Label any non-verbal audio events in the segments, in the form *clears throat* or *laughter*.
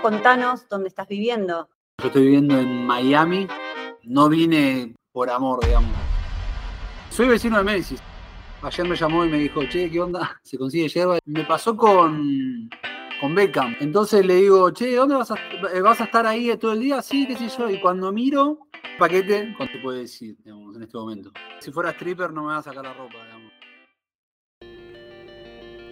contanos dónde estás viviendo. Yo estoy viviendo en Miami. No vine por amor, digamos. Soy vecino de Messi. Ayer me llamó y me dijo, che, ¿qué onda? *laughs* Se consigue yerba. Me pasó con, con Beckham. Entonces le digo, che, ¿dónde vas a, eh, vas a estar ahí todo el día? Sí, qué sé yo. Y cuando miro, paquete, ¿cuánto te puede decir, digamos, en este momento? Si fuera stripper no me va a sacar la ropa, digamos.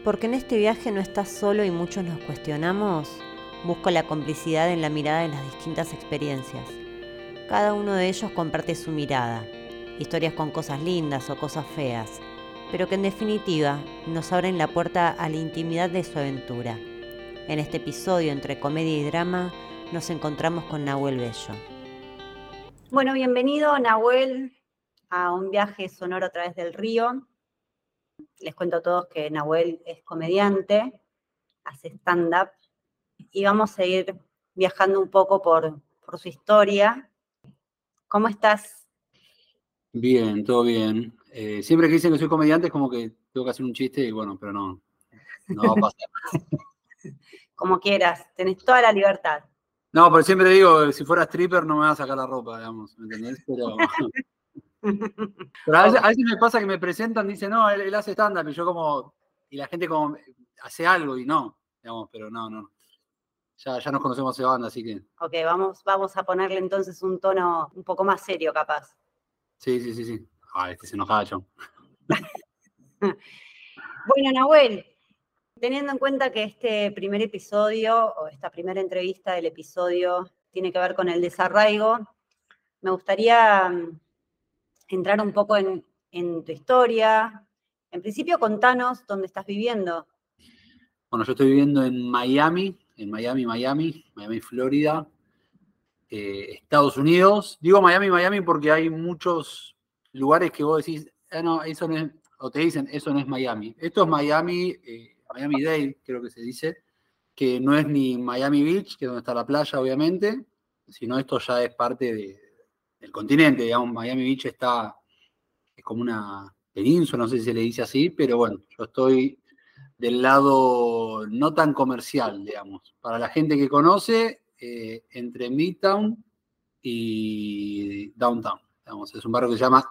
Porque en este viaje no estás solo y muchos nos cuestionamos, busco la complicidad en la mirada de las distintas experiencias. Cada uno de ellos comparte su mirada, historias con cosas lindas o cosas feas, pero que en definitiva nos abren la puerta a la intimidad de su aventura. En este episodio entre comedia y drama nos encontramos con Nahuel Bello. Bueno, bienvenido Nahuel a un viaje sonoro a través del río. Les cuento a todos que Nahuel es comediante, hace stand-up y vamos a ir viajando un poco por, por su historia. ¿Cómo estás? Bien, todo bien. Eh, siempre que dicen que soy comediante es como que tengo que hacer un chiste y bueno, pero no, no va a pasar. *laughs* como quieras, tenés toda la libertad. No, pero siempre digo, si fuera stripper no me va a sacar la ropa, digamos, ¿me entendés? Pero, *laughs* pero a, veces, me pasa que me presentan, dicen, no, él, hace stand-up, y yo como, y la gente como hace algo y no, digamos, pero no, no. Ya, ya nos conocemos de banda, así que. Ok, vamos, vamos a ponerle entonces un tono un poco más serio, capaz. Sí, sí, sí, sí. Ah, este se enojaba, *laughs* John. bueno, Nahuel, Teniendo en cuenta que este primer episodio o esta primera entrevista del episodio tiene que ver con el desarraigo, me gustaría mm, entrar un poco en, tu historia. En principio, contanos dónde estás viviendo. Bueno, yo estoy viviendo en Miami, en Miami, Miami, Miami, Florida, eh, Estados Unidos. Digo Miami, Miami porque hay muchos lugares que vos decís, ah, no, eso no es, o te dicen, eso no es Miami. Esto es Miami. Eh, Miami Dade, creo que se dice, que no es ni Miami Beach, que es donde está la playa, obviamente, sino esto ya es parte del continente, digamos, Miami Beach está, es como una península, no sé si se le dice así, pero bueno, yo estoy del lado no tan comercial, digamos. Para la gente que conoce, eh, entre Midtown y Downtown, digamos, es un barrio que se llama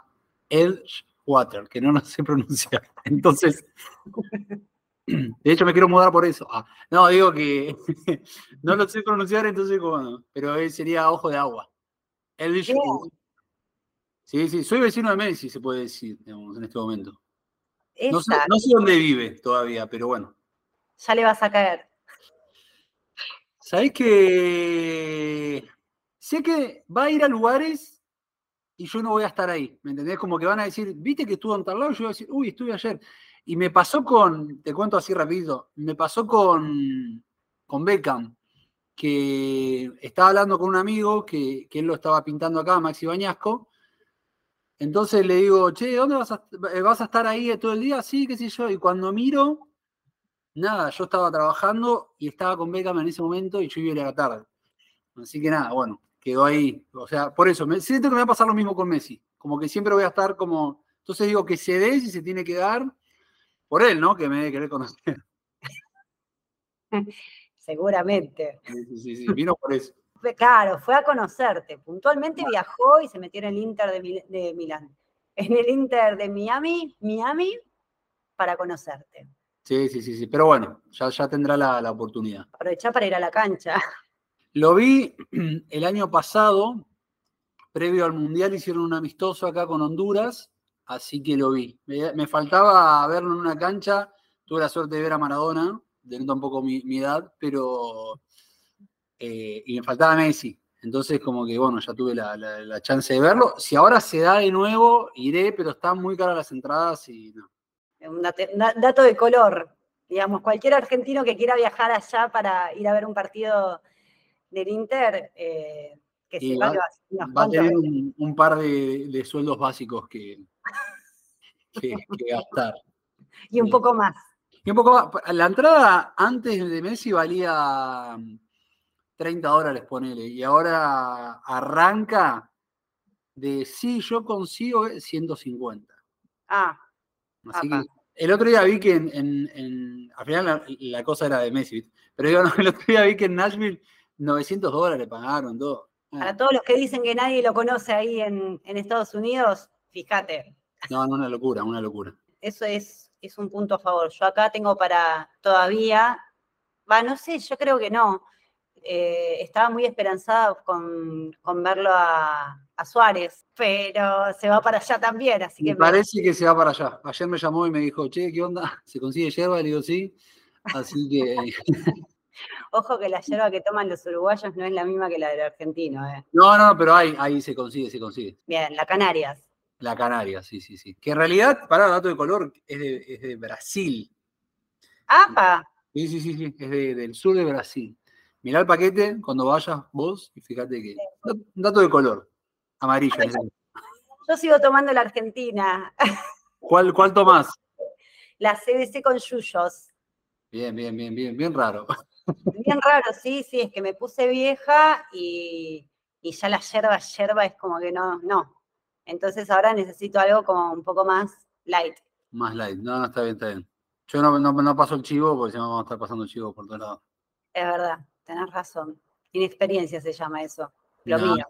Edgewater, que no lo sé pronunciar. Entonces, de hecho, me quiero mudar por eso. Ah, no, digo que *laughs* no lo sé pronunciar, entonces, bueno, pero sería ojo de agua. El Sí, sí, soy vecino de Messi, se puede decir, digamos, en este momento. No sé, dónde vive todavía, pero bueno. Ya le vas a caer. ¿Sabés que sé que va a ir a lugares y yo no voy a estar ahí? ¿Me entendés? Como que van a decir, viste que estuvo en tal lado, yo voy a decir, uy, estuve ayer. Y me pasó con, te cuento así rápido, me pasó con, con Beckham, que estaba hablando con un amigo que, él lo estaba pintando acá, Maxi Bañasco. Entonces le digo, che, ¿dónde vas a, eh, vas a estar ahí todo el día? Sí, qué sé yo. Y cuando miro, nada, yo estaba trabajando y estaba con Beckham en ese momento y yo iba a la tarde. Así que nada, bueno, quedó ahí. O sea, por eso, me, siento que me va a pasar lo mismo con Messi. Como que siempre voy a estar como. Entonces digo que se dé si se tiene que dar por él, ¿no? Que me debe querer conocer. *laughs* Seguramente. Sí, sí, sí, vino por eso. Claro, fue a conocerte. Puntualmente viajó y se metió en el Inter de, Milán. En el Inter de Miami, Miami, para conocerte. Sí, sí, sí, sí. Pero bueno, ya, ya tendrá la, la oportunidad. Aprovechá para ir a la cancha. Lo vi *clears throat* el año pasado, previo al Mundial, hicieron un amistoso acá con Honduras así que lo vi. Me, faltaba verlo en una cancha, tuve la suerte de ver a Maradona, teniendo un poco mi, edad, pero... Eh, y me faltaba Messi. Entonces, como que bueno, ya tuve la, chance de verlo. Si ahora se da de nuevo, iré, pero están muy caras las entradas y no. Un dato de color. Digamos, cualquier argentino que quiera viajar allá para ir a ver un partido del Inter, eh, que se va, va a tener un, par de, sueldos básicos *laughs* que, que, gastar. Y un poco más. Y un poco más. La entrada antes de Messi valía 30 mm, dólares, ponele, y ahora arranca de sí, yo consigo 150. Ah. Así que el otro día vi que en, al final la, cosa era de Messi, pero *laughs* el otro día vi que en Nashville 900 dólares pagaron todo. Ah. Para todos los que dicen que nadie lo conoce ahí en, en Estados Unidos, fíjate. No, no, una locura, una locura. Eso es, es un punto a favor. Yo acá tengo para todavía, va, no sé, yo creo que no. Eh, estaba muy esperanzada con, con verlo a, a Suárez, pero se va para allá también, así que... Me parece que se va para allá. Ayer me llamó y me dijo, che, ¿qué onda? *laughs* ¿Se consigue yerba? Le digo, sí. Así que... *laughs* Ojo que la yerba que toman los uruguayos no es la misma que la del argentino, ¿eh? No, no, pero ahí, ahí se consigue, se consigue. Bien, la Canarias. La Canarias, sí, sí, sí. Que en realidad, para dato de color, es de, es de Brasil. ¡Apa! Sí, sí, sí, sí, es de- del sur de Brasil. Mirá el paquete cuando vayas vos y fíjate que. Un dato de color. Amarillo. Yo sigo tomando la Argentina, ¿Cuál, ¿Cuál tomás? *laughs* la CBC con yuyos. Bien, bien, bien, bien, bien raro. *laughs* Bien raro, sí, sí, es que me puse vieja y, y ya la yerba, yerba es como que no, no. Entonces ahora necesito algo como un poco más light. Más light. No, no, está bien, está bien. Yo no, no, no paso el chivo porque si no vamos a estar pasando chivo por todos lados. Es verdad, tenés razón. Inexperiencia se llama eso, lo No. mío.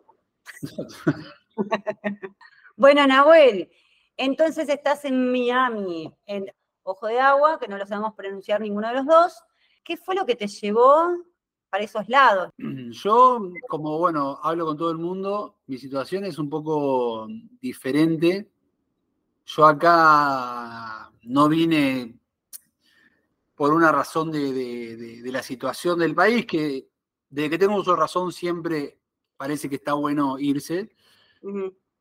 Bueno, Nahuel, entonces estás en Miami, en Ojo de Agua, que no lo sabemos pronunciar ninguno de los dos. ¿Qué fue lo que te llevó para esos lados? *clears throat* Yo, como bueno, hablo con todo el mundo, mi situación es un poco diferente. Yo acá no vine por una razón de, de- de- de la situación del país, que desde que tengo uso de razón siempre parece que está bueno irse.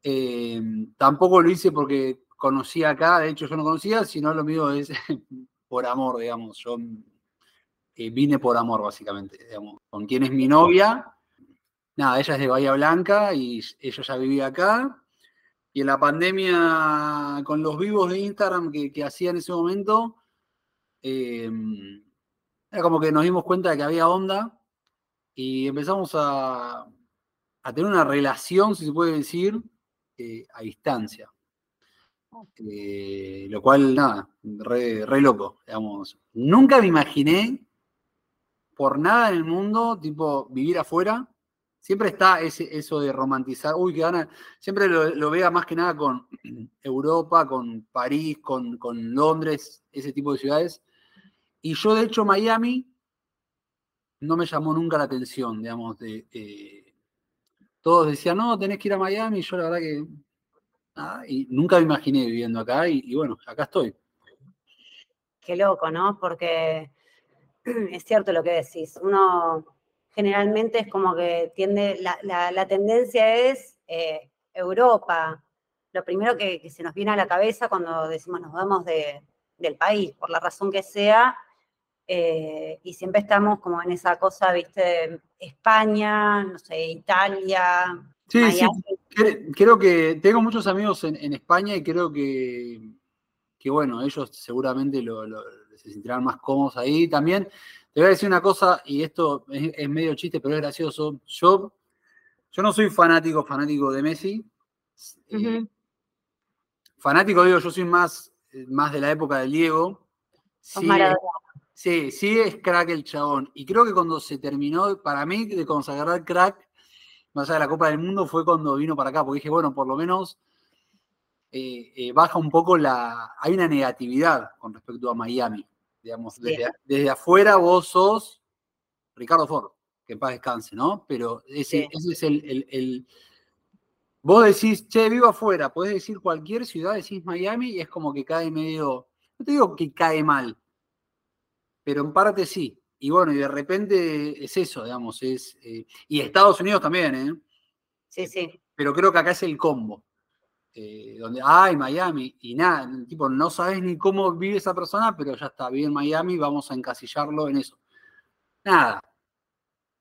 Eh, tampoco lo hice porque conocía acá, de hecho yo no conocía, sino lo mío es *laughs* por amor, digamos. Yo eh, vine por amor, básicamente, digamos. Con quien es mi novia, nada, ella es de Bahía Blanca y ella ya vivía acá. Y en la pandemia, con los vivos de Instagram que, que hacía en ese momento, eh, era como que nos dimos cuenta de que había onda y empezamos a, a tener una relación, si se puede decir, eh, a distancia. Eh, lo cual, nada, re, re loco, digamos. Nunca me imaginé, por nada en el mundo, tipo, vivir afuera. Siempre está ese, eso de romantizar, uy, que gana. Siempre lo, vea más que nada con *clears throat* Europa, con París, con, con Londres, ese tipo de ciudades. Y yo, de hecho, Miami no me llamó nunca la atención, digamos, de, eh, todos decían, no, tenés que ir a Miami, y yo la verdad que nunca me imaginé viviendo acá, y, y bueno, acá estoy. Qué loco, ¿no? Porque *clears throat* es cierto lo que decís. Uno generalmente es como que tiende, la, la- la tendencia es eh, Europa. Lo primero que, que se nos viene a la cabeza cuando decimos nos vamos de- del país, por la razón que sea, eh, y siempre estamos como en esa cosa, viste, España, no sé, Italia, Sí, sí, Miami. creo que tengo muchos amigos en, en España y creo que, que, bueno, ellos seguramente lo, lo- se sentirán más cómodos ahí. También te voy a decir una cosa, y esto es, es medio chiste, pero es gracioso. Yo, yo no soy fanático, fanático de Messi. Eh, fanático, digo, yo soy más, más de la época del Diego. Sí, sí es crack el chabón. Y creo que cuando se terminó, para mí, de consagrar crack, más allá de la Copa del Mundo, fue cuando vino para acá, porque dije, bueno, por lo menos eh, eh, baja un poco la... Hay una negatividad con respecto a Miami. Digamos, Sí. desde, desde afuera vos sos Ricardo Ford, que en paz descanse, ¿no? Pero ese, Sí. ese es el, el- el- Vos decís, che, vivo afuera, podés decir cualquier ciudad, decís Miami, y es como que cae medio... No te digo que cae mal, pero en parte sí. Y bueno, y de repente es eso, digamos, es... eh, y Estados Unidos también, ¿eh? Sí, sí. Pero creo que acá es el combo. Eh, donde, ay, Miami, y nada, tipo, no sabes ni cómo vive esa persona, pero ya está, vive en Miami, vamos a encasillarlo en eso. Nada.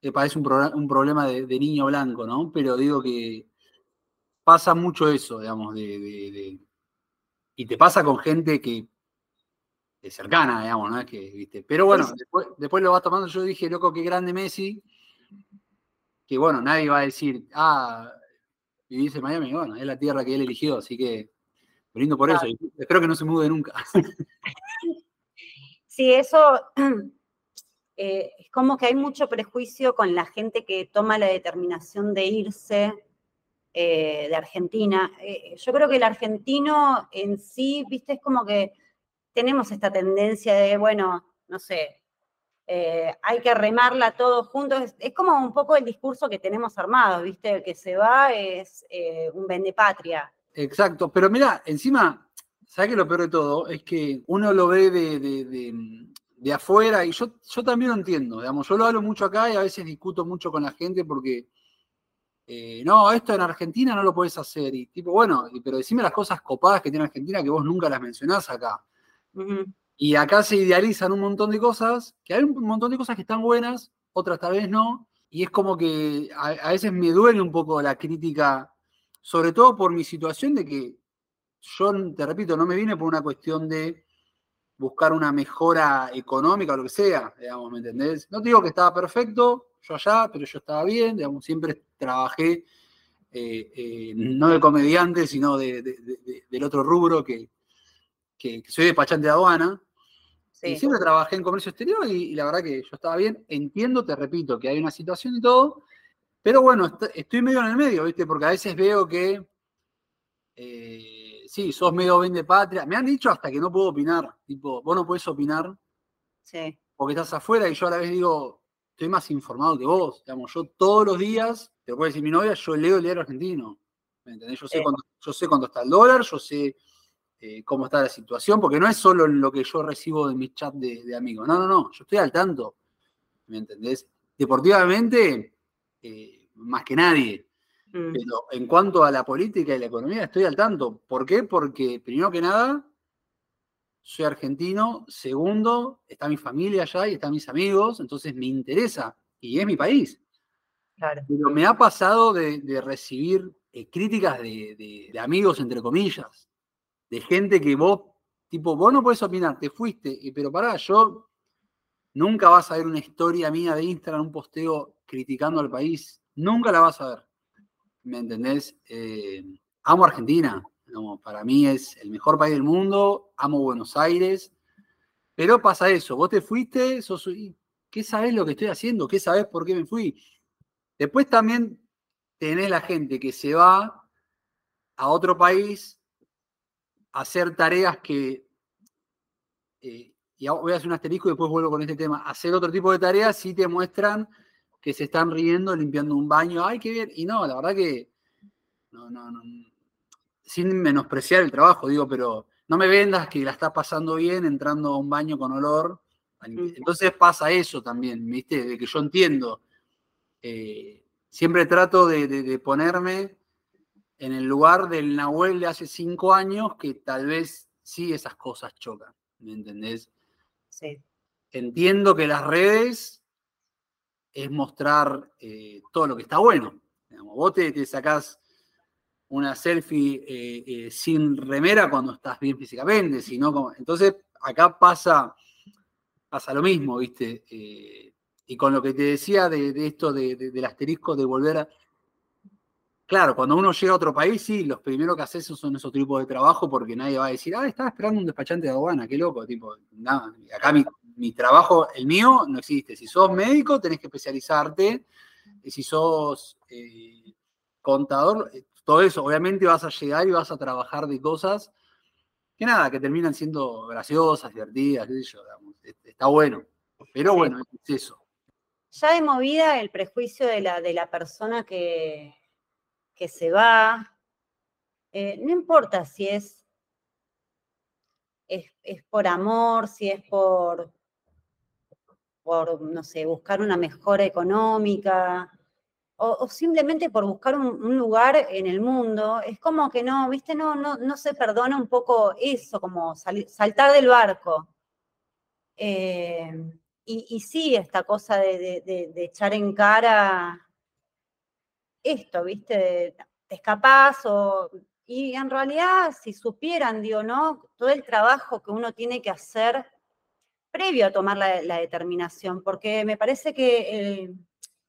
Me parece un, un problema de, de niño blanco, ¿no? Pero digo que pasa mucho eso, digamos, de, de- de- y te pasa con gente que es cercana, digamos, ¿no? Es que, ¿viste? Pero bueno, después lo vas tomando, yo dije, loco, qué grande Messi, que bueno, nadie va a decir, ah, vivís en Miami, bueno, es la tierra que él eligió, así que brindo por eso, y espero que no se mude nunca. *laughs* Sí, eso *clears throat* eh, es como que hay mucho prejuicio con la gente que toma la determinación de irse eh, de Argentina. Eh, yo creo que el argentino en sí, viste, es como que tenemos esta tendencia de, bueno, no sé, hay que remarla todos juntos. Es, como un poco el discurso que tenemos armado, viste, el que se va es un vendepatria. Exacto, pero mira, encima, ¿sabes que lo peor de todo? Es que uno lo ve de de afuera, y yo, yo también lo entiendo, digamos, yo lo hablo mucho acá y a veces discuto mucho con la gente porque, eh, no, esto en Argentina no lo puedes hacer, y tipo, bueno, pero decime las cosas copadas que tiene Argentina que vos nunca las mencionás acá. Y acá se idealizan un montón de cosas, que hay un montón de cosas que están buenas, otras tal vez no, y es como que a, veces me duele un poco la crítica, sobre todo por mi situación de que yo, te repito, no me vine por una cuestión de buscar una mejora económica o lo que sea, digamos, ¿me entendés? No digo que estaba perfecto, yo allá, pero yo estaba bien, digamos, siempre trabajé, eh, eh, no de comediante, sino del otro rubro que, soy despachante de aduana. Y siempre trabajé en comercio exterior y, la verdad que yo estaba bien. Entiendo, te repito, que hay una situación y todo, pero bueno, estoy medio en el medio, ¿viste? Porque a veces veo que... Eh, sí, sos medio bien de patria. Me han dicho hasta que no puedo opinar. Tipo, vos no podés opinar. Sí. Porque estás afuera y yo a la vez digo, estoy más informado que vos. Digamos, yo todos los días, te lo puede decir mi novia, yo leo el diario argentino. ¿Me entendés? Yo sé, cuándo, yo sé cuándo está el dólar, yo sé eh, cómo está la situación, porque no es solo lo que yo recibo de mis chats de, amigos. No, no, no, yo estoy al tanto. ¿Me entendés? Deportivamente, eh, más que nadie. Mm. Pero en cuanto a la política y la economía, estoy al tanto. ¿Por qué? Porque, primero que nada, soy argentino. Segundo, está mi familia allá y están mis amigos. Entonces me interesa. Y es mi país. Claro. Pero me ha pasado de, recibir eh, críticas de, amigos, entre comillas. De gente que vos, tipo, vos no podés opinar, te fuiste. Pero pará, yo nunca vas a ver una historia mía de Instagram, un posteo criticando al país. Nunca la vas a ver. ¿me entendés? Eh, amo Argentina, para mí es el mejor país del mundo, amo Buenos Aires, pero pasa eso, vos te fuiste, sos, ¿qué sabés lo que estoy haciendo? ¿Qué sabés por qué me fui? Después también tenés la gente que se va a otro país hacer tareas que, eh, y voy a hacer un asterisco y después vuelvo con este tema, hacer otro tipo de tareas si te muestran que se están riendo limpiando un baño, ay, qué bien. Y no, la verdad que, no, no, no, sin menospreciar el trabajo, digo, pero no me vendas que la estás pasando bien entrando a un baño con olor. Entonces pasa eso también, ¿viste? De que yo entiendo. Eh, siempre trato de, ponerme en el lugar del Nahuel de hace cinco años, que tal vez sí esas cosas chocan, ¿me entendés? Sí. Entiendo que las redes es mostrar eh, todo lo que está bueno. vos te, sacás una selfie eh, eh, sin remera cuando estás bien físicamente, sino entonces acá pasa, pasa lo mismo, ¿viste? y con lo que te decía de, esto del asterisco de volver a... Claro, cuando uno llega a otro país, sí, los primeros que haces son esos tipos de trabajo porque nadie va a decir, ah, estaba esperando un despachante de aduana, qué loco, tipo, nada, acá mi, mi trabajo, el mío, no existe. Si sos médico, tenés que especializarte. Si sos eh, contador, eh, todo eso, obviamente vas a llegar y vas a trabajar de cosas que nada, que terminan siendo graciosas, divertidas, qué sé yo, está bueno. Pero bueno, es eso. Ya de movida el prejuicio de la, de la persona que, que se va, eh, no importa si es, es, es, por amor, si es por, por, no sé, buscar una mejora económica o, simplemente por buscar un, lugar en el mundo, es como que no, viste, no, no, no se perdona un poco eso, como saltar del barco. Eh, y, sí, esta cosa de, echar en cara esto, viste, te escapás o... Y en realidad, si supieran, digo, ¿no? Todo el trabajo que uno tiene que hacer previo a tomar la, determinación, porque me parece que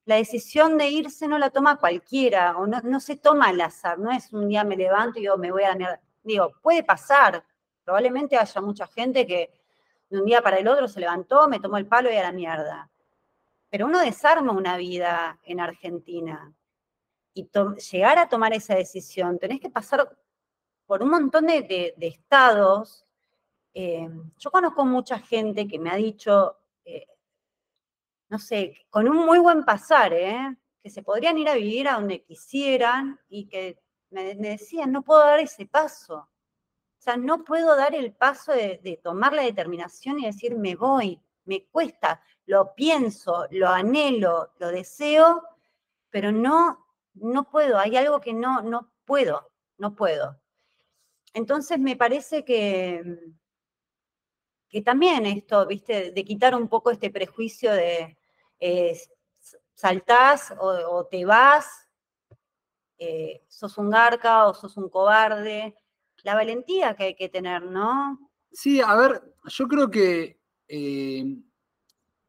la decisión de irse no la toma cualquiera, o no, se toma al azar, no es un día me levanto y yo me voy a la mierda. Digo, puede pasar, probablemente haya mucha gente que de un día para el otro se levantó, me tomó el palo y a la mierda. pero uno desarma una vida en Argentina y llegar a tomar esa decisión, tenés que pasar por un montón de, estados. Eh, yo conozco mucha gente que me ha dicho, eh, no sé, con un muy buen pasar, ¿eh? que se podrían ir a vivir a donde quisieran y que me, decían, no puedo dar ese paso. O sea, no puedo dar el paso de tomar la determinación y decir, me voy, me cuesta, lo pienso, lo anhelo, lo deseo, pero no no puedo, hay algo que no, no puedo, no puedo. Entonces me parece que, que también esto, viste, de quitar un poco este prejuicio de eh, saltás o, te vas, eh, sos un garca o sos un cobarde, la valentía que hay que tener, ¿no? Sí, a ver, yo creo que eh,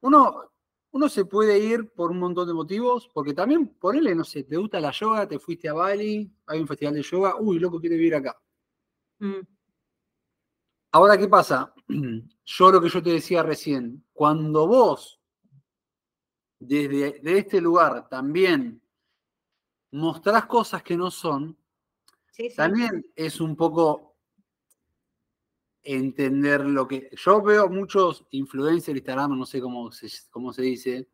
uno, uno se puede ir por un montón de motivos, porque también ponele, no sé, te gusta la yoga, te fuiste a Bali, hay un festival de yoga, uy, loco, quiere vivir acá. Mm. Ahora, ¿qué pasa? *clears throat* Yo lo que yo te decía recién, cuando vos, desde este lugar, también mostrás cosas que no son, también es un poco entender lo que. Yo veo muchos influencers, Instagram, no sé cómo se, cómo se dice,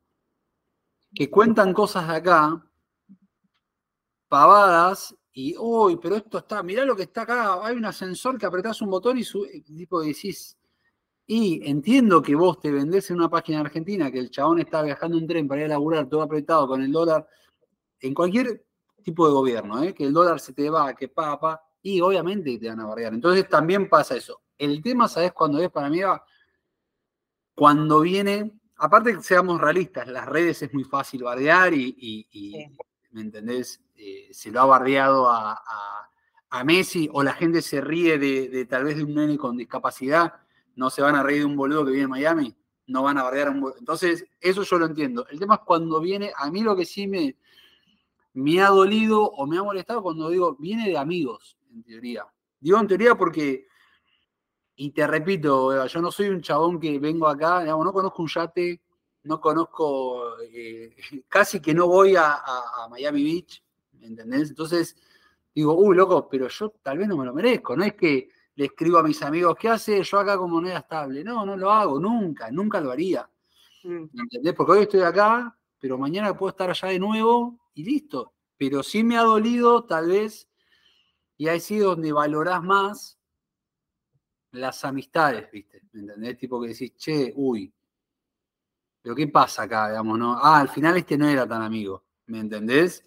que cuentan cosas de acá, pavadas, y uy, pero esto está, mirá lo que está acá, hay un ascensor que apretás un botón y su, tipo decís. Y entiendo que vos te vendés en una página argentina que el chabón está viajando en tren para ir a laburar todo apretado con el dólar, en cualquier tipo de gobierno, ¿eh? que el dólar se te va, que papa, y obviamente te van a barrear. Entonces también pasa eso. El tema, ¿sabes cuándo es para mí? Cuando viene, aparte que seamos realistas, las redes es muy fácil bardear y, ¿me entendés? Eh, se lo ha bardeado a, Messi o la gente se ríe de, tal vez de un nene con discapacidad, no se van a reír de un boludo que vive en Miami, no van a bardear a un boludo. Entonces, eso yo lo entiendo. El tema es cuando viene, a mí lo que sí me, me ha dolido o me ha molestado cuando digo, viene de amigos, en teoría. Digo en teoría porque y te repito, yo no soy un chabón que vengo acá, digamos, no conozco un yate, no conozco, eh, *laughs* casi que no voy a, Miami Beach, ¿me ¿entendés? Entonces digo, uy, loco, pero yo tal vez no me lo merezco, no es que le escribo a mis amigos, ¿qué hace yo acá con moneda estable? No, no lo hago, nunca, nunca lo haría. Mm. ¿Me entendés? Porque hoy estoy acá, pero mañana puedo estar allá de nuevo y listo. Pero sí me ha dolido, tal vez, y ha sido donde valorás más las amistades, ¿viste? ¿Me entendés? Tipo que decís, che, uy, pero ¿qué pasa acá? Digamos, ¿no? Ah, al final este no era tan amigo, ¿me entendés?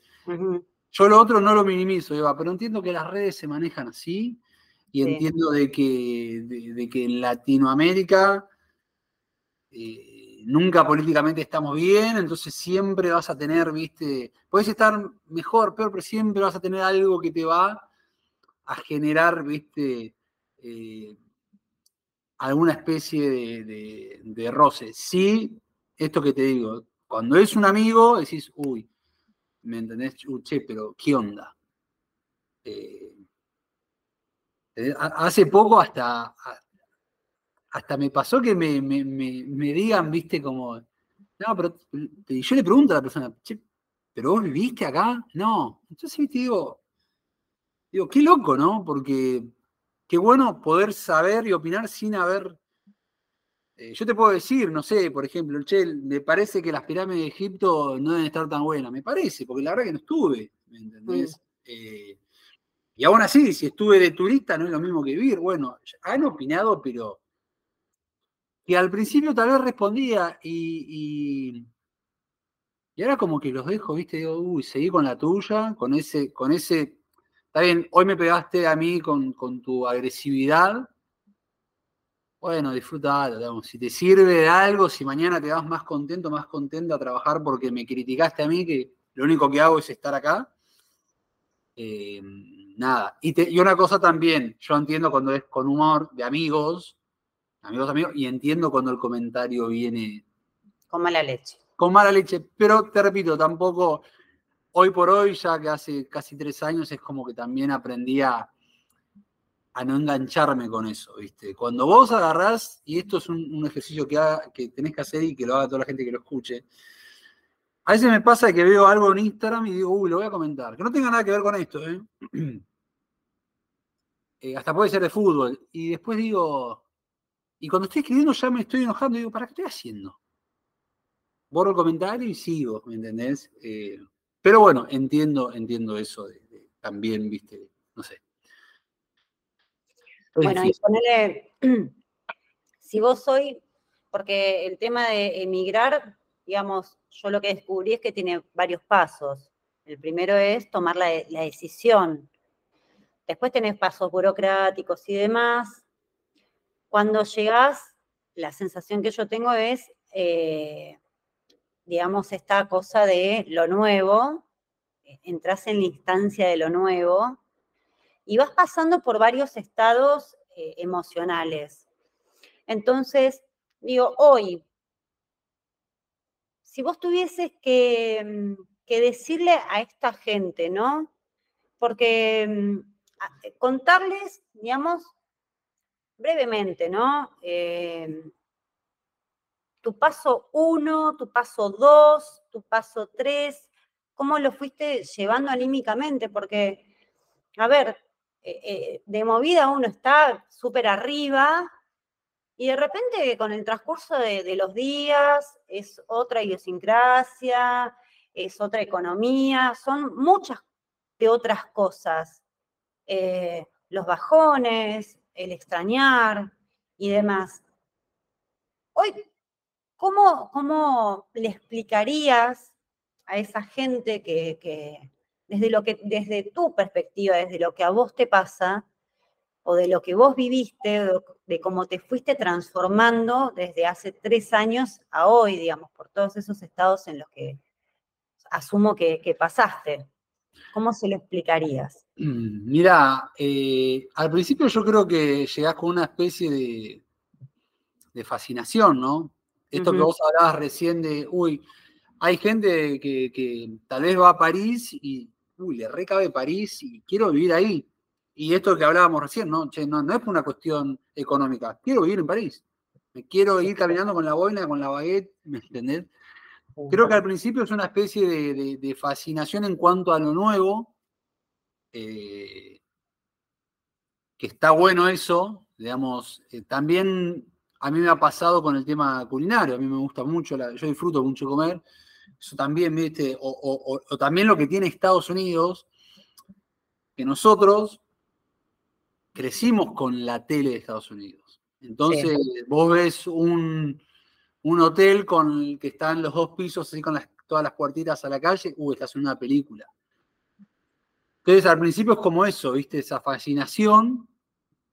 Yo lo otro no lo minimizo, Eva, pero entiendo que las redes se manejan así y entiendo de que, de, que en Latinoamérica eh, nunca políticamente estamos bien, entonces siempre vas a tener, viste, puedes estar mejor, peor, pero siempre vas a tener algo que te va a generar, viste, eh, alguna especie de, roce. Sí, esto que te digo, cuando es un amigo, decís, uy, ¿me entendés? che, pero ¿qué onda? Eh, eh, hace poco hasta, hasta me pasó que me, digan, viste, como, no, pero yo le pregunto a la persona, che, ¿pero vos viviste acá? No. Entonces, viste, digo, digo, qué loco, ¿no? Porque qué bueno poder saber y opinar sin haber... Eh, yo te puedo decir, no sé, por ejemplo, che, me parece que las pirámides de Egipto no deben estar tan buenas. Me parece, porque la verdad que no estuve, ¿me entendés? Eh, y aún así, si estuve de turista, no es lo mismo que vivir. Bueno, han opinado, pero que al principio tal vez respondía y, y, ahora como que los dejo, viste, digo, uy, seguí con la tuya, con ese, con ese Está bien, hoy me pegaste a mí con, tu agresividad. Bueno, disfrútalo, digamos. Si te sirve de algo, si mañana te vas más contento, más contento a trabajar porque me criticaste a mí, que lo único que hago es estar acá. Eh, nada. Y, una cosa también, yo entiendo cuando es con humor de amigos, amigos, amigos, y entiendo cuando el comentario viene. Con mala leche. Con mala leche, pero te repito, tampoco hoy por hoy, ya que hace casi tres años, es como que también aprendí a, no engancharme con eso, ¿viste? Cuando vos agarrás, y esto es un, ejercicio que, que tenés que hacer y que lo haga toda la gente que lo escuche, A veces me pasa que veo algo en Instagram y digo, uy, lo voy a comentar. Que no tenga nada que ver con esto, ¿eh? *clears throat* Eh, hasta puede ser de fútbol. Y después digo, y cuando estoy escribiendo ya me estoy enojando digo, ¿para qué estoy haciendo? Borro el comentario y sigo, ¿me entendés? Eh, pero bueno, entiendo, entiendo eso de, también, viste, no sé. bueno, y ponele, *clears throat* si vos hoy, porque el tema de emigrar, digamos, yo lo que descubrí es que tiene varios pasos. El primero es tomar la, la decisión. Después tenés pasos burocráticos y demás. Cuando llegás, la sensación que yo tengo es, eh, digamos, esta cosa de lo nuevo, entras en la instancia de lo nuevo y vas pasando por varios estados eh, emocionales. Entonces, digo, hoy, si vos tuvieses que, mm, que decirle a esta gente, ¿no? Porque mm, contarles, digamos, brevemente, ¿no? Eh, tu paso uno, tu paso dos, tu paso tres, cómo lo fuiste llevando anímicamente, porque, a ver, eh, eh, de movida uno está súper arriba y de repente con el transcurso de, los días es otra idiosincrasia, es otra economía, son muchas de otras cosas. los bajones, el extrañar y demás. Hoy, ¿cómo, cómo le explicarías a esa gente que, desde, lo que, desde tu perspectiva, desde lo que a vos te pasa, o de lo que vos viviste, de, cómo te fuiste transformando desde hace tres años a hoy, digamos, por todos esos estados en los que asumo que, pasaste. ¿Cómo se lo explicarías? Mm, mira, eh, al principio yo creo que llegás con una especie de fascinación, ¿no? Esto que vos hablabas recién de, uy, hay gente que, tal vez va a París y, uy, le recabe París y quiero vivir ahí. Y esto que hablábamos recién, ¿no? no, no es por una cuestión económica, quiero vivir en París. Me quiero ir caminando con la boina, con la baguette, *laughs* ¿me entendés? Creo que al principio es una especie de fascinación en cuanto a lo nuevo, eh, que está bueno eso, digamos, eh, también a mí me ha pasado con el tema culinario, a mí me gusta mucho, yo disfruto mucho comer, eso también, viste, o, también lo que tiene Estados Unidos, que nosotros crecimos con la tele de Estados Unidos. Entonces, vos ves un, hotel con que están los dos pisos, así con todas las puertitas a la calle, uy, estás en una película. Entonces, al principio es como eso, ¿viste? Esa fascinación,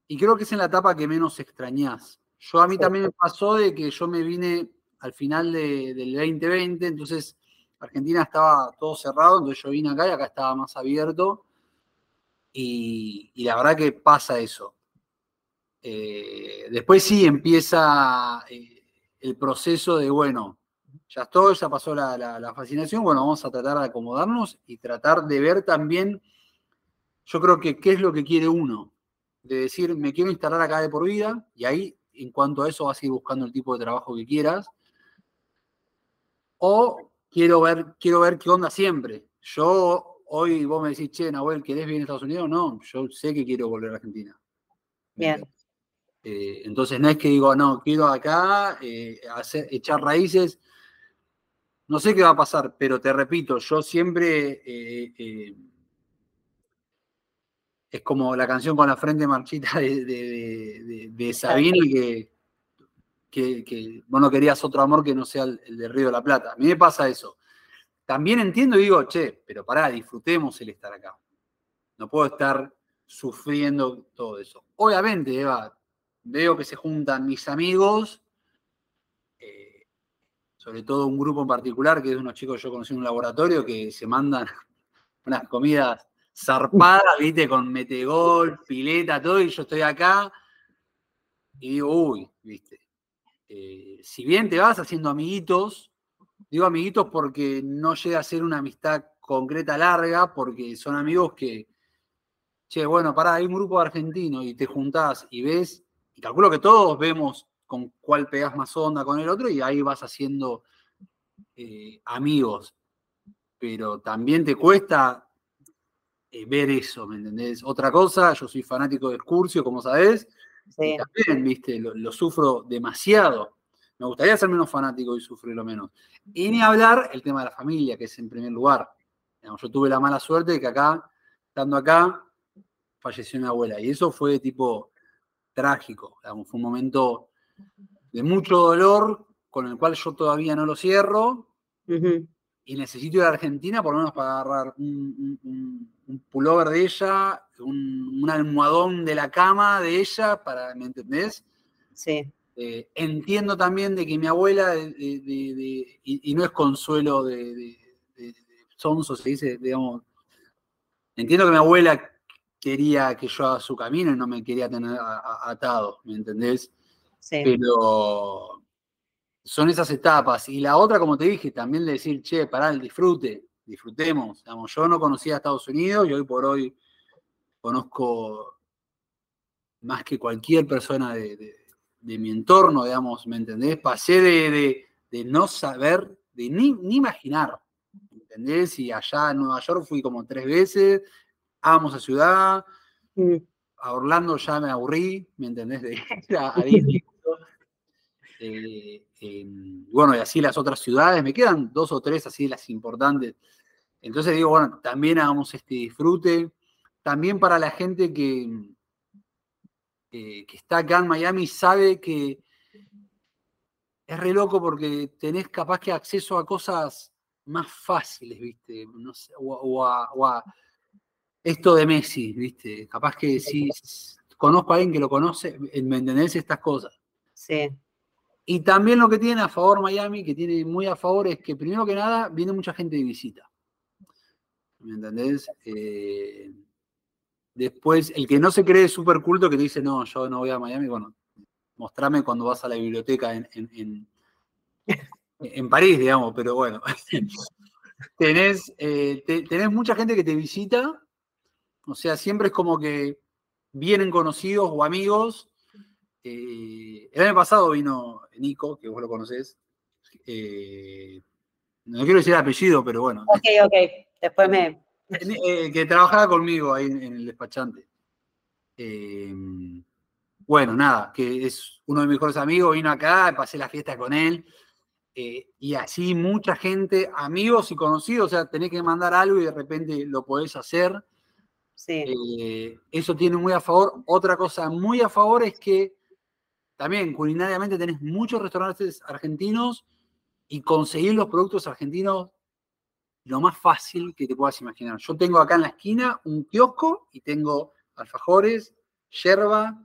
y creo que es en la etapa que menos extrañás. Yo a mí también me pasó de que yo me vine al final del 2020, entonces Argentina estaba todo cerrado, entonces yo vine acá y acá estaba más abierto. Y, la verdad que pasa eso. Eh, después sí empieza eh, el proceso de, bueno, ya todo, ya pasó la, la, fascinación, bueno, vamos a tratar de acomodarnos y tratar de ver también yo creo que qué es lo que quiere uno, de decir, me quiero instalar acá de por vida, y ahí, en cuanto a eso, vas a ir buscando el tipo de trabajo que quieras, o quiero ver, quiero ver qué onda siempre. Yo, hoy vos me decís, che, Nahuel, ¿querés vivir en Estados Unidos? No, yo sé que quiero volver a Argentina. Bien. Eh, entonces no es que digo, no, quiero acá eh, hacer, echar raíces. No sé qué va a pasar, pero te repito, yo siempre eh, es como la canción con la frente marchita de, de, de, Sabini que, que, vos no querías otro amor que no sea el, de Río de la Plata. A mí me pasa eso. También entiendo y digo, che, pero pará, disfrutemos el estar acá. No puedo estar sufriendo todo eso. Obviamente, Eva, veo que se juntan mis amigos, eh, sobre todo un grupo en particular, que es unos chicos que yo conocí en un laboratorio, que se mandan *laughs* unas comidas zarpada, viste, con metegol, pileta, todo, y yo estoy acá y digo, uy, viste. Eh, si bien te vas haciendo amiguitos, digo amiguitos porque no llega a ser una amistad concreta larga, porque son amigos que, che, bueno, pará, hay un grupo argentino y te juntás y ves, y calculo que todos vemos con cuál pegas más onda con el otro y ahí vas haciendo eh, amigos. pero también te cuesta eh, ver eso, ¿me entendés? Otra cosa, yo soy fanático del Curcio, como sabés, y también, viste, lo, sufro demasiado. Me gustaría ser menos fanático y sufrirlo menos. Y ni hablar el tema de la familia, que es en primer lugar. yo tuve la mala suerte de que acá, estando acá, falleció mi abuela. Y eso fue tipo trágico. fue un momento de mucho dolor con el cual yo todavía no lo cierro. Y necesito ir a Argentina por lo menos para agarrar un, pullover de ella, un, almohadón de la cama de ella, para, ¿me entendés? Sí. Eh, entiendo también de que mi abuela, y, no es consuelo de, sonso, se dice, digamos, entiendo que mi abuela quería que yo haga su camino y no me quería tener atado, ¿me entendés? Sí. Pero son esas etapas. Y la otra, como te dije, también de decir, che, pará, el disfrute, disfrutemos. yo no conocía a Estados Unidos y hoy por hoy conozco más que cualquier persona de, mi entorno, digamos, ¿me entendés? Pasé de, no saber, de ni, imaginar, ¿me entendés? Y allá en Nueva York fui como tres veces, amo a ciudad, a Orlando ya me aburrí, ¿me entendés? De *laughs* a, eh, bueno, y así las otras ciudades, me quedan dos o tres así las importantes. Entonces digo, bueno, también hagamos este disfrute. También para la gente que, que está acá en Miami sabe que es re loco porque tenés capaz que acceso a cosas más fáciles, ¿viste? o, a, esto de Messi, ¿viste? Capaz que si conozco a alguien que lo conoce, ¿me entendés estas cosas? Sí. Y también lo que tiene a favor Miami, que tiene muy a favor, es que primero que nada viene mucha gente de visita. ¿Me entendés? Eh, después, el que no se cree súper culto, que dice, no, yo no voy a Miami, bueno, mostrame cuando vas a la biblioteca en, en, París, digamos, pero bueno. *laughs* tenés, eh, tenés mucha gente que te visita, o sea, siempre es como que vienen conocidos o amigos eh, el año pasado vino Nico, que vos lo conocés. Eh, no quiero decir el apellido, pero bueno. Ok, ok. Después me. Eh, que trabajaba conmigo ahí en, el despachante. bueno, nada, que es uno de mis mejores amigos, vino acá, pasé la fiesta con él. y así mucha gente, amigos y conocidos, o sea, tenés que mandar algo y de repente lo podés hacer. Sí. eso tiene muy a favor. Otra cosa muy a favor es que también culinariamente tenés muchos restaurantes argentinos y conseguir los productos argentinos lo más fácil que te puedas imaginar. Yo tengo acá en la esquina un kiosco y tengo alfajores, yerba,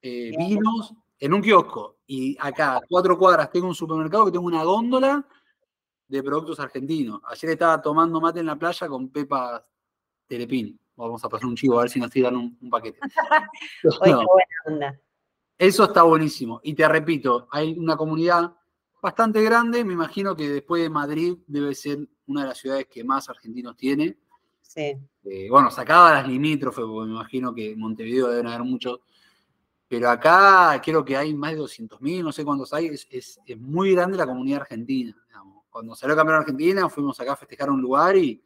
eh, vinos en un kiosco. Y acá a cuatro cuadras tengo un supermercado que tengo una góndola de productos argentinos. Ayer estaba tomando mate en la playa con Pepa Telepín. Vamos a pasar un chivo a ver si nos tiran un, paquete. *laughs* buena onda. Eso está buenísimo. Y te repito, hay una comunidad bastante grande. Me imagino que después de Madrid debe ser una de las ciudades que más argentinos tiene. Sí. Eh, bueno, sacaba las limítrofes, porque me imagino que en Montevideo deben haber muchos. Pero acá creo que hay más de 200.000, no sé cuántos hay. Es, muy grande la comunidad argentina. Cuando salió campeón Argentina, fuimos acá a festejar un lugar y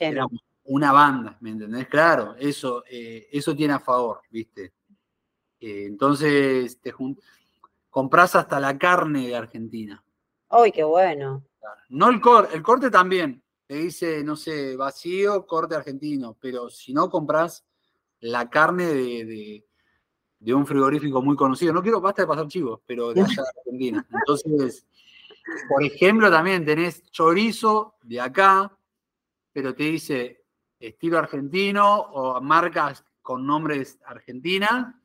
era una banda, ¿me entendés? Claro, eso, eh, eso tiene a favor, ¿viste? Eh, entonces, te compras hasta la carne de Argentina. ¡Ay, qué bueno! No el corte, el corte también. Te dice, no sé, vacío, corte argentino. Pero si no compras la carne de, un frigorífico muy conocido, no quiero, basta de pasar chivos, pero de allá de Argentina. *laughs* Entonces, por ejemplo, también tenés chorizo de acá, pero te dice estilo argentino o marcas con nombres argentina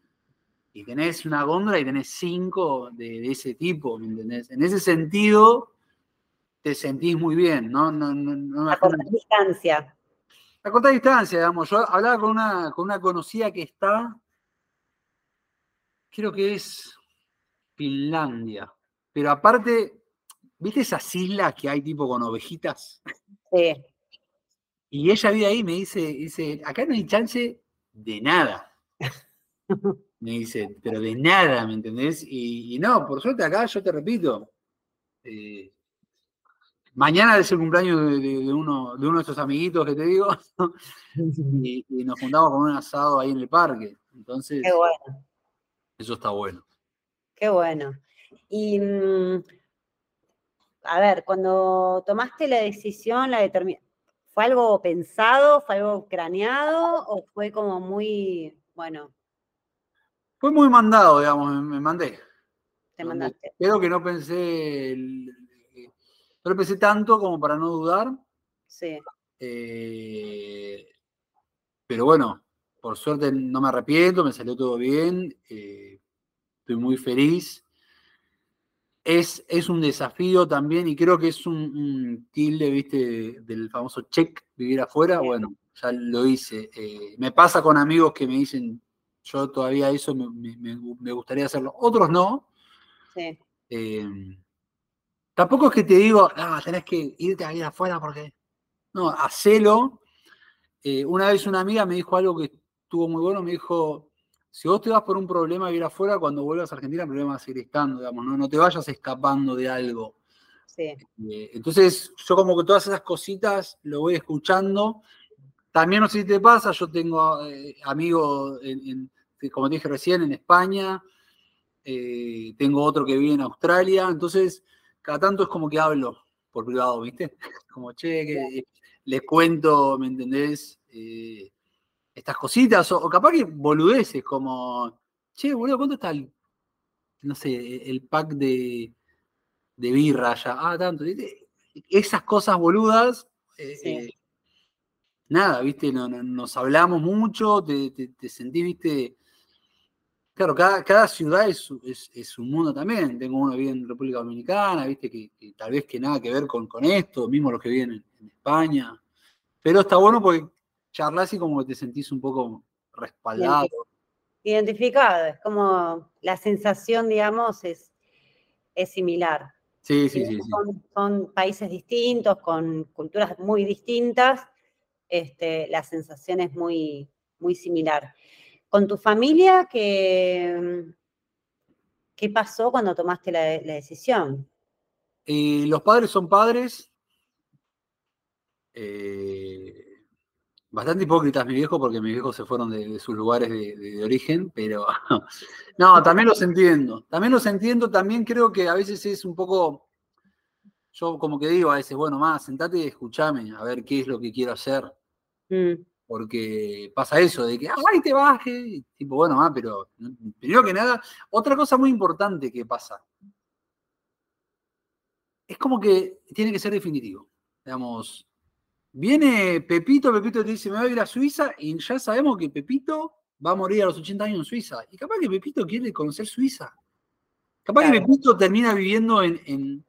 y tenés una góndola y tenés cinco de, ese tipo, ¿me entendés? En ese sentido, te sentís muy bien, ¿no? no, no, a corta distancia. A corta distancia, digamos. Yo hablaba con una, con una conocida que está, creo que es Finlandia, pero aparte, ¿viste esas islas que hay tipo con ovejitas? Sí. Y ella vive ahí y me dice, dice, acá no hay chance de nada. Me dice, pero de nada, ¿me entendés? Y, no, por suerte acá yo te repito, eh, Mañana es el cumpleaños de, uno, de uno de esos amiguitos que te digo, y, nos juntamos con un asado ahí en el parque. Entonces, Qué bueno. eso está bueno. Qué bueno. Y, mm, a ver, cuando tomaste la decisión, la determinación, ¿fue algo pensado, fue algo craneado o fue como muy, bueno? Fue muy mandado, digamos, me, mandé. Te mandaste. Creo que no pensé, no pensé tanto como para no dudar. Sí. Eh, pero bueno, por suerte no me arrepiento, me salió todo bien. Eh, estoy muy feliz. Es, es, un desafío también y creo que es un, tilde, viste, del famoso check, vivir afuera. Bueno, ya lo hice. Eh, me pasa con amigos que me dicen, yo todavía eso me, gustaría hacerlo. Otros no. Sí. Tampoco es que te digo, ah, tenés que irte a ir afuera porque. No, hacelo. Eh, una vez una amiga me dijo algo que estuvo muy bueno, me dijo, si vos te vas por un problema a ir afuera, cuando vuelvas a Argentina el problema va a seguir estando, digamos, no, no te vayas escapando de algo. Sí. Eh, entonces, yo como que todas esas cositas lo voy escuchando. También no sé si te pasa, yo tengo eh, amigos, como dije recién, en España, tengo otro que vive en Australia, entonces cada tanto es como que hablo por privado, ¿viste? *laughs* Como, che, que les cuento, ¿me entendés? Eh, estas cositas, o, capaz que boludeces, como, che, boludo, ¿cuánto está el, no sé, el pack de, de birra allá? Ah, tanto. Esas cosas boludas, eh, eh, nada, ¿viste? nos hablamos mucho, te, te, te sentís, ¿viste? Claro, cada, ciudad es, es, un mundo también. Tengo uno que vive en República Dominicana, viste, que, tal vez que nada que ver con, con esto, mismo los que viven en, España. Pero está bueno porque charlas y como que te sentís un poco respaldado. Identificado, es como la sensación, digamos, es, es similar. Sí, sí, sí. Son, países distintos, con culturas muy distintas, este, la sensación es muy, muy similar. Con tu familia, ¿qué, qué pasó cuando tomaste la, decisión? Eh, los padres son padres. Eh, bastante hipócritas mi viejo, porque mis viejos se fueron de, sus lugares de, origen, pero *laughs* no, también los entiendo. También los entiendo, también creo que a veces es un poco, yo como que digo a veces, bueno, más, sentate y escúchame, a ver qué es lo que quiero hacer. Mm porque pasa eso de que, ¡ay, te baje! tipo, bueno, ah, pero primero que nada, otra cosa muy importante que pasa, es como que tiene que ser definitivo. Digamos, viene Pepito, Pepito te dice, me voy a ir a Suiza, y ya sabemos que Pepito va a morir a los 80 años en Suiza. Y capaz que Pepito quiere conocer Suiza. Capaz que Pepito termina viviendo en,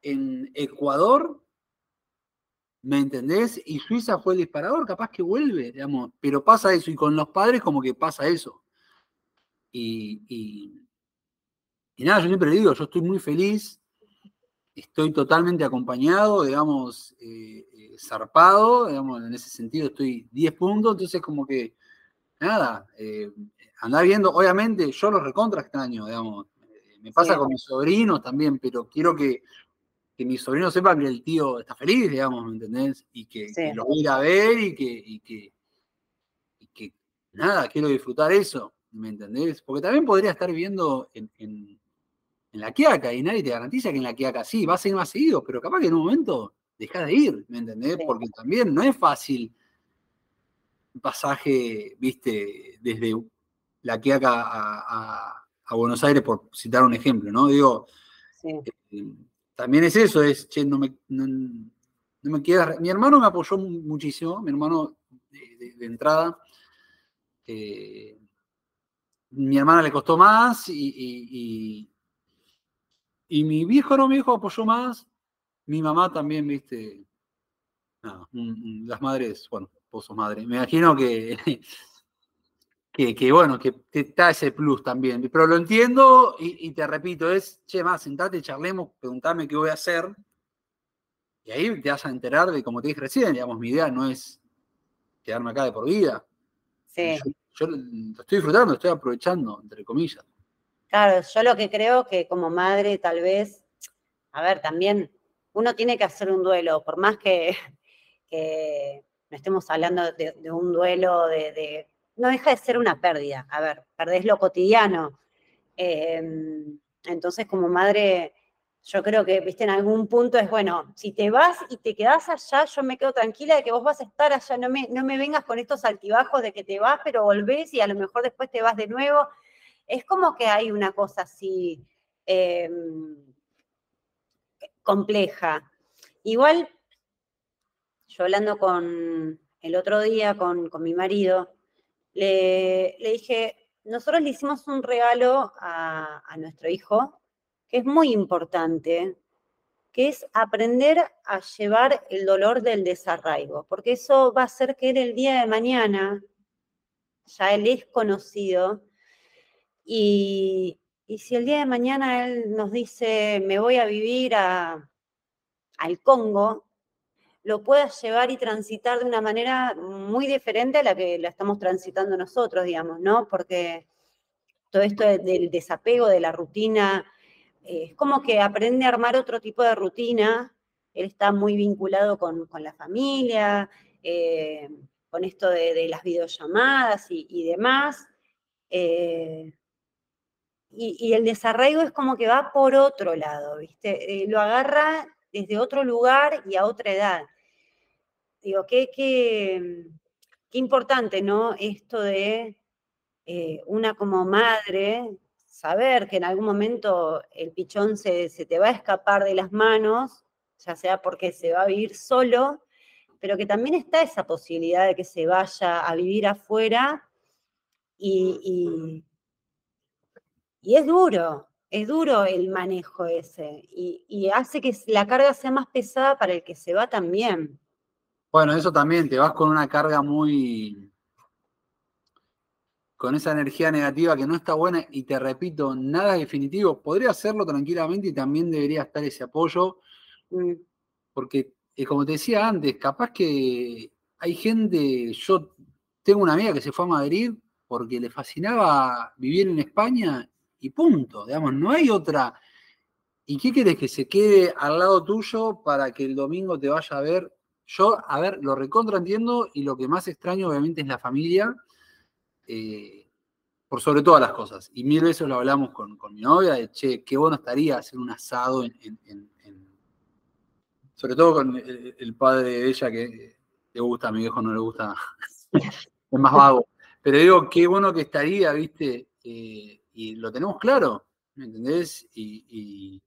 en Ecuador ¿Me entendés? Y Suiza fue el disparador, capaz que vuelve, digamos, pero pasa eso, y con los padres como que pasa eso. Y, y, nada, yo siempre digo, yo estoy muy feliz, estoy totalmente acompañado, digamos, eh, eh, zarpado, digamos, en ese sentido estoy 10 puntos, entonces como que, nada, eh, andar viendo, obviamente yo los recontra extraño, digamos, me pasa con mis sobrinos también, pero quiero que que mis sobrinos sepan que el tío está feliz, digamos, ¿me entendés? Y que, lo voy a ir a ver y que, que, nada, quiero disfrutar eso, ¿me entendés? Porque también podría estar viendo en, la Quiaca y nadie te garantiza que en la Quiaca sí, vas a ir más seguido, pero capaz que en un momento dejas de ir, ¿me entendés? Porque también no es fácil un pasaje, viste, desde la Quiaca a, Buenos Aires, por citar un ejemplo, ¿no? Digo, eh, también es eso, es, che, no me, no, me queda... Mi hermano me apoyó muchísimo, mi hermano de, entrada. Eh, mi hermana le costó más y, y, mi viejo no, mi viejo apoyó más. Mi mamá también, viste, las madres, bueno, vos sos madre. Me imagino que *laughs* que, bueno, que te da ese plus también. Pero lo entiendo y, te repito, es, che, más, sentate, charlemos, preguntame qué voy a hacer. Y ahí te vas a enterar de, como te dije recién, digamos, mi idea no es quedarme acá de por vida. Sí. Yo, lo estoy disfrutando, estoy aprovechando, entre comillas. Claro, yo lo que creo que como madre tal vez, a ver, también uno tiene que hacer un duelo, por más que, no estemos hablando de, un duelo de, No deja de ser una pérdida. A ver, perdés lo cotidiano. Em, entonces, como madre, yo creo que, viste, en algún punto es, bueno, si te vas y te quedas allá, yo me quedo tranquila de que vos vas a estar allá, no me, no me vengas con estos altibajos de que te vas, pero volvés y a lo mejor después te vas de nuevo. Es como que hay una cosa así em, compleja. Igual, yo hablando con el otro día con, mi marido, le, dije, nosotros le hicimos un regalo a, nuestro hijo, que es muy importante, que es aprender a llevar el dolor del desarraigo, porque eso va a hacer que el día de mañana, ya él es conocido, y, si el día de mañana él nos dice, me voy a vivir a, al Congo, lo pueda llevar y transitar de una manera muy diferente a la que la estamos transitando nosotros, digamos, ¿no? Porque todo esto del desapego de la rutina, eh, es como que aprende a armar otro tipo de rutina, él está muy vinculado con, la familia, eh, con esto de, las videollamadas y, demás. Eh, y, el desarraigo es como que va por otro lado, ¿viste? lo agarra desde otro lugar y a otra edad. Digo, qué, qué, importante, ¿no? Esto de eh, una como madre, saber que en algún momento el pichón se, te va a escapar de las manos, ya sea porque se va a vivir solo, pero que también está esa posibilidad de que se vaya a vivir afuera y, y es duro, es duro el manejo ese y, hace que la carga sea más pesada para el que se va también. Bueno, eso también, te vas con una carga muy... con esa energía negativa que no está buena y te repito, nada definitivo. Podría hacerlo tranquilamente y también debería estar ese apoyo, mm. porque eh, como te decía antes, capaz que hay gente, yo tengo una amiga que se fue a Madrid porque le fascinaba vivir en España y punto, digamos, no hay otra. ¿Y qué quieres que se quede al lado tuyo para que el domingo te vaya a ver? Yo, a ver, lo recontra entiendo y lo que más extraño obviamente es la familia, eh, por sobre todas las cosas. Y mil veces lo hablamos con, mi novia, de, che, qué bueno estaría hacer un asado en, sobre todo con el, padre de ella que le gusta, a mi viejo no le gusta, *laughs* es más vago. Pero digo, qué bueno que estaría, viste, eh, y lo tenemos claro, ¿me entendés? Y,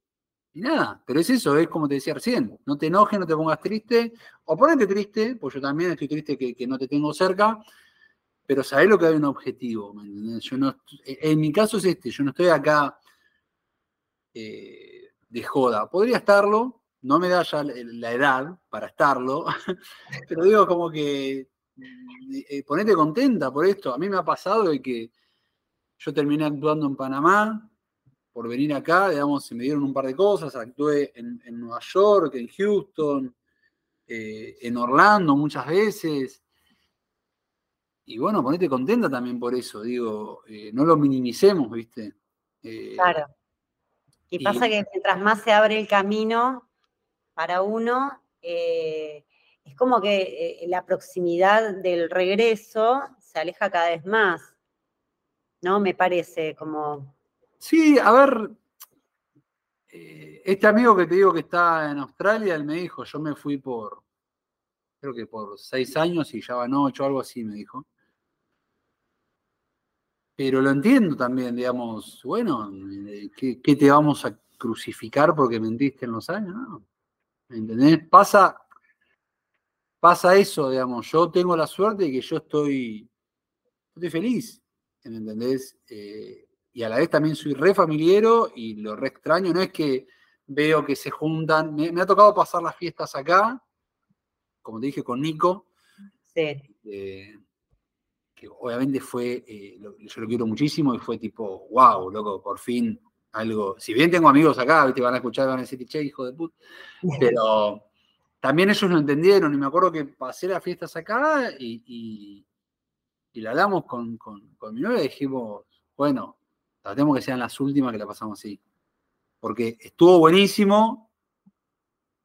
nada, pero es eso, es como te decía recién, no te enojes, no te pongas triste, o ponete triste, pues yo también estoy triste que, no te tengo cerca, pero sabés lo que hay un objetivo. Yo no, en mi caso es este, yo no estoy acá eh, de joda, podría estarlo, no me da ya la edad para estarlo, *laughs* pero digo como que eh, ponete contenta por esto, a mí me ha pasado de que yo terminé actuando en Panamá por venir acá, digamos, se me dieron un par de cosas, actué en, Nueva York, en Houston, eh, en Orlando muchas veces. Y bueno, ponete contenta también por eso, digo, eh, no lo minimicemos, ¿viste? Eh, claro. Y, pasa que mientras más se abre el camino para uno, es como que la proximidad del regreso se aleja cada vez más. ¿no? Me parece como... Sí, a ver, eh, este amigo que te digo que está en Australia, él me dijo, yo me fui por, creo que por seis años y ya van ocho, algo así me dijo. Pero lo entiendo también, digamos, bueno, eh, ¿qué, te vamos a crucificar porque mentiste en los años? No. ¿Me entendés? Pasa, pasa eso, digamos, yo tengo la suerte de que yo estoy, estoy feliz. ¿me entendés? Eh, y a la vez también soy re familiero y lo re extraño, no es que veo que se juntan, me, ha tocado pasar las fiestas acá, como te dije, con Nico. Sí. Eh, que obviamente fue, eh, yo lo quiero muchísimo y fue tipo, wow, loco, por fin algo. Si bien tengo amigos acá, te van a escuchar van a decir, che, hijo de puta, *laughs* pero también ellos lo entendieron y me acuerdo que pasé las fiestas acá y, y la hablamos con, mi novia y dijimos, bueno, tratemos que sean las últimas que la pasamos así. Porque estuvo buenísimo,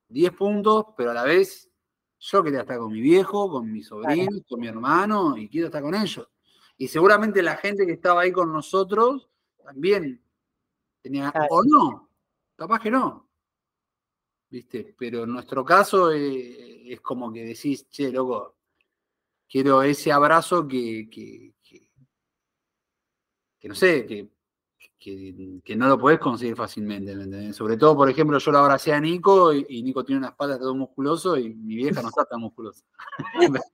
10 puntos, pero a la vez yo quería estar con mi viejo, con mi sobrino, con mi hermano, y quiero estar con ellos. Y seguramente la gente que estaba ahí con nosotros también tenía, o no, capaz que no. ¿Viste? Pero en nuestro caso eh, es como que decís, che, loco, quiero ese abrazo que, que, que no sé, que que, no lo podés conseguir fácilmente, Sobre todo, por ejemplo, yo lo abracé a Nico y, Nico tiene una espalda todo musculoso y mi vieja no está tan musculosa. *laughs*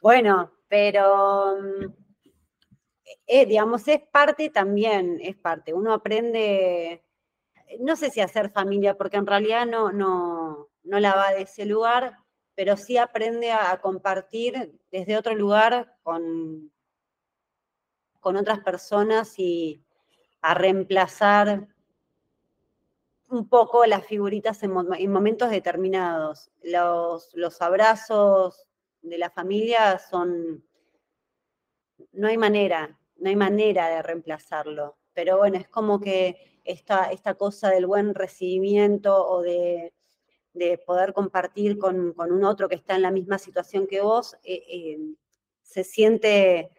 bueno, pero mm, eh, digamos, es parte también, es parte. Uno aprende, no sé si hacer familia, porque en realidad no, no, no la va de ese lugar, pero sí aprende a, compartir desde otro lugar con, con otras personas y a reemplazar un poco las figuritas en, momentos determinados. Los, los, abrazos de la familia son, no hay manera, no hay manera de reemplazarlo. Pero bueno, es como que esta, esta cosa del buen recibimiento o de de poder compartir con, un otro que está en la misma situación que vos, eh, eh, se, siente,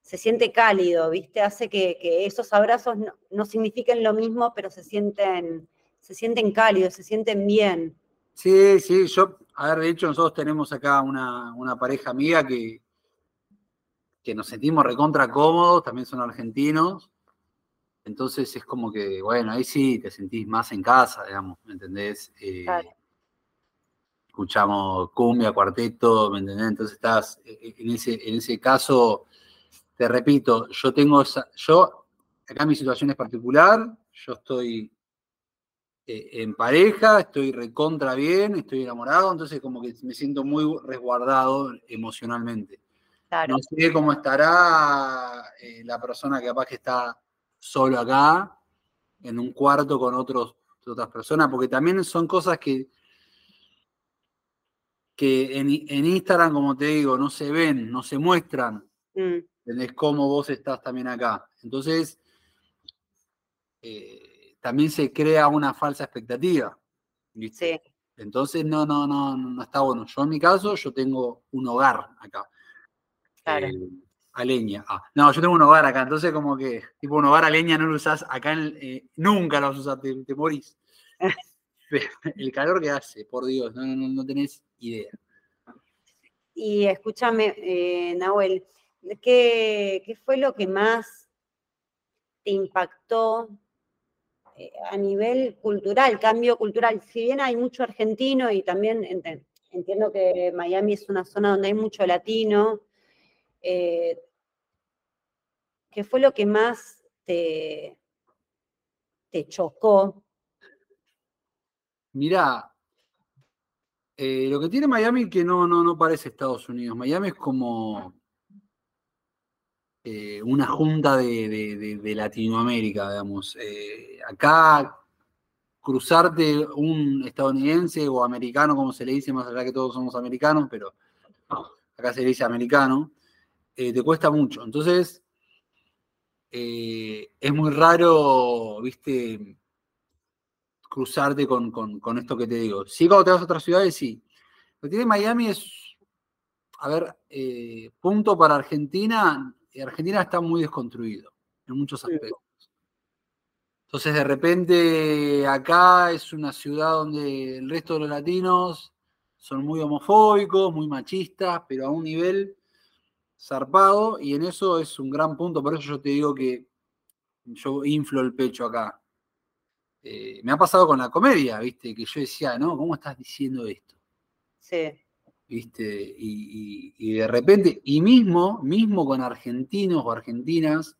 se siente cálido, ¿viste? Hace que, esos abrazos no, signifiquen lo mismo, pero se sienten, se sienten cálidos, se sienten bien. Sí, sí, yo, a ver, de hecho nosotros tenemos acá una, pareja amiga que, que nos sentimos recontra cómodos, también son argentinos, entonces es como que, bueno, ahí sí te sentís más en casa, digamos, ¿me entendés? Eh, escuchamos cumbia, cuarteto, ¿me entendés? Entonces estás, e, e, en ese, en ese caso, te repito, yo tengo esa, yo, acá mi situación es particular, yo estoy eh, en pareja, estoy recontra bien, estoy enamorado, entonces como que me siento muy resguardado emocionalmente. No sé cómo estará eh, la persona que capaz que está solo acá, en un cuarto con otros, otras personas, porque también son cosas que que en, Instagram, como te digo, no se ven, no se muestran. Mm. ¿Entendés cómo vos estás también acá? Entonces, eh, también se crea una falsa expectativa. Sí. Entonces, no, no, no, no está bueno. Yo en mi caso, yo tengo un hogar acá. Claro. Eh, a leña. Ah, no, yo tengo un hogar acá, entonces como que, tipo, un hogar a leña no lo usás acá, eh, nunca lo vas a usar, te, morís. *laughs* *laughs* el calor que hace, por Dios, no, no, no tenés idea. Y escúchame, eh, Nahuel, ¿qué, fue lo que más te impactó eh, a nivel cultural, cambio cultural? Si bien hay mucho argentino y también entiendo que Miami es una zona donde hay mucho latino, eh, ¿qué fue lo que más te, te chocó? Mira, eh, lo que tiene Miami que no, no, no parece Estados Unidos. Miami es como eh, una junta de, Latinoamérica, digamos. Eh, acá cruzarte un estadounidense o americano, como se le dice, más allá que todos somos americanos, pero acá se le dice americano, te cuesta mucho. Entonces, es muy raro, viste, cruzarte con, esto que te digo. Sí, cuando te vas a otras ciudades, sí. Lo que tiene Miami es, a ver, eh, punto para Argentina. Argentina está muy desconstruido en muchos aspectos. Entonces, de repente, acá es una ciudad donde el resto de los latinos son muy homofóbicos, muy machistas, pero a un nivel zarpado, y en eso es un gran punto. Por eso yo te digo que yo inflo el pecho acá. Eh, me ha pasado con la comedia, ¿viste? Que yo decía, no, ¿cómo estás diciendo esto? Sí. ¿Viste? Y, de repente, y mismo, mismo con argentinos o argentinas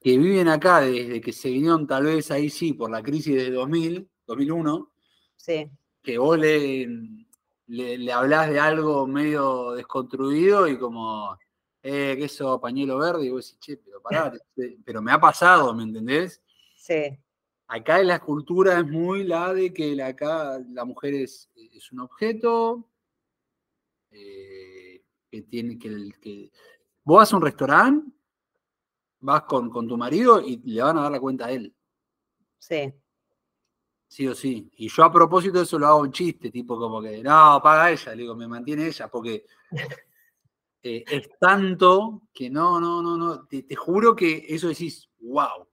que viven acá desde que se vinieron tal vez ahí sí por la crisis de 2000, 2001, sí. que vos le, le, hablás de algo medio desconstruido y como, eh, que eso, pañuelo verde, y vos decís, che, pero pará, *laughs* pero me ha pasado, ¿me entendés? Sí. Acá la cultura es muy la de que acá la mujer es, es un objeto, eh, que tiene que, que, Vos vas a un restaurante, vas con, tu marido y le van a dar la cuenta a él. Sí. Sí o sí. Y yo a propósito de eso lo hago en chiste, tipo como que, no, paga ella, le digo, me mantiene ella, porque eh, es tanto que no, no, no, no, te, te juro que eso decís, wow.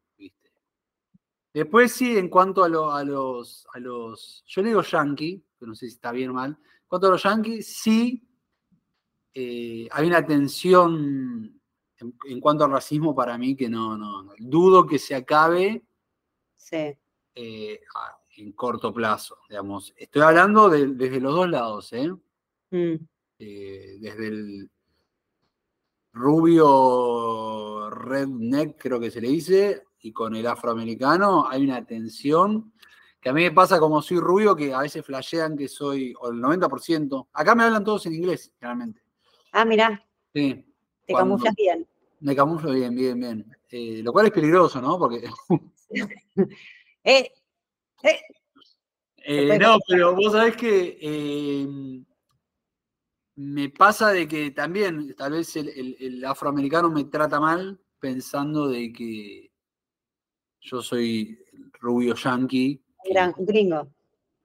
Después sí, en cuanto a, lo- a los, a los, yo le digo yankee, pero no sé si está bien o mal, en cuanto a los yankees, sí eh, hay una tensión en, en cuanto al racismo para mí que no, no, no. dudo que se acabe Sí. eh, en corto plazo, digamos. Estoy hablando de- desde los dos lados, ¿eh? Mm, Eh, desde el rubio redneck, creo que se le dice, y con el afroamericano hay una tensión que a mí me pasa como soy rubio, que a veces flashean que soy, o el 90%, acá me hablan todos en inglés, generalmente. Ah, mirá, Sí, te Cuando- camuflas bien. me camuflo bien, bien, bien. Eh, lo cual es peligroso, ¿no? Porque *laughs* *laughs* Eh, eh, Eh, no, pero vos sabés que eh, me pasa de que también tal vez el, el- el afroamericano me trata mal pensando de que yo soy rubio yankee. gran gringo.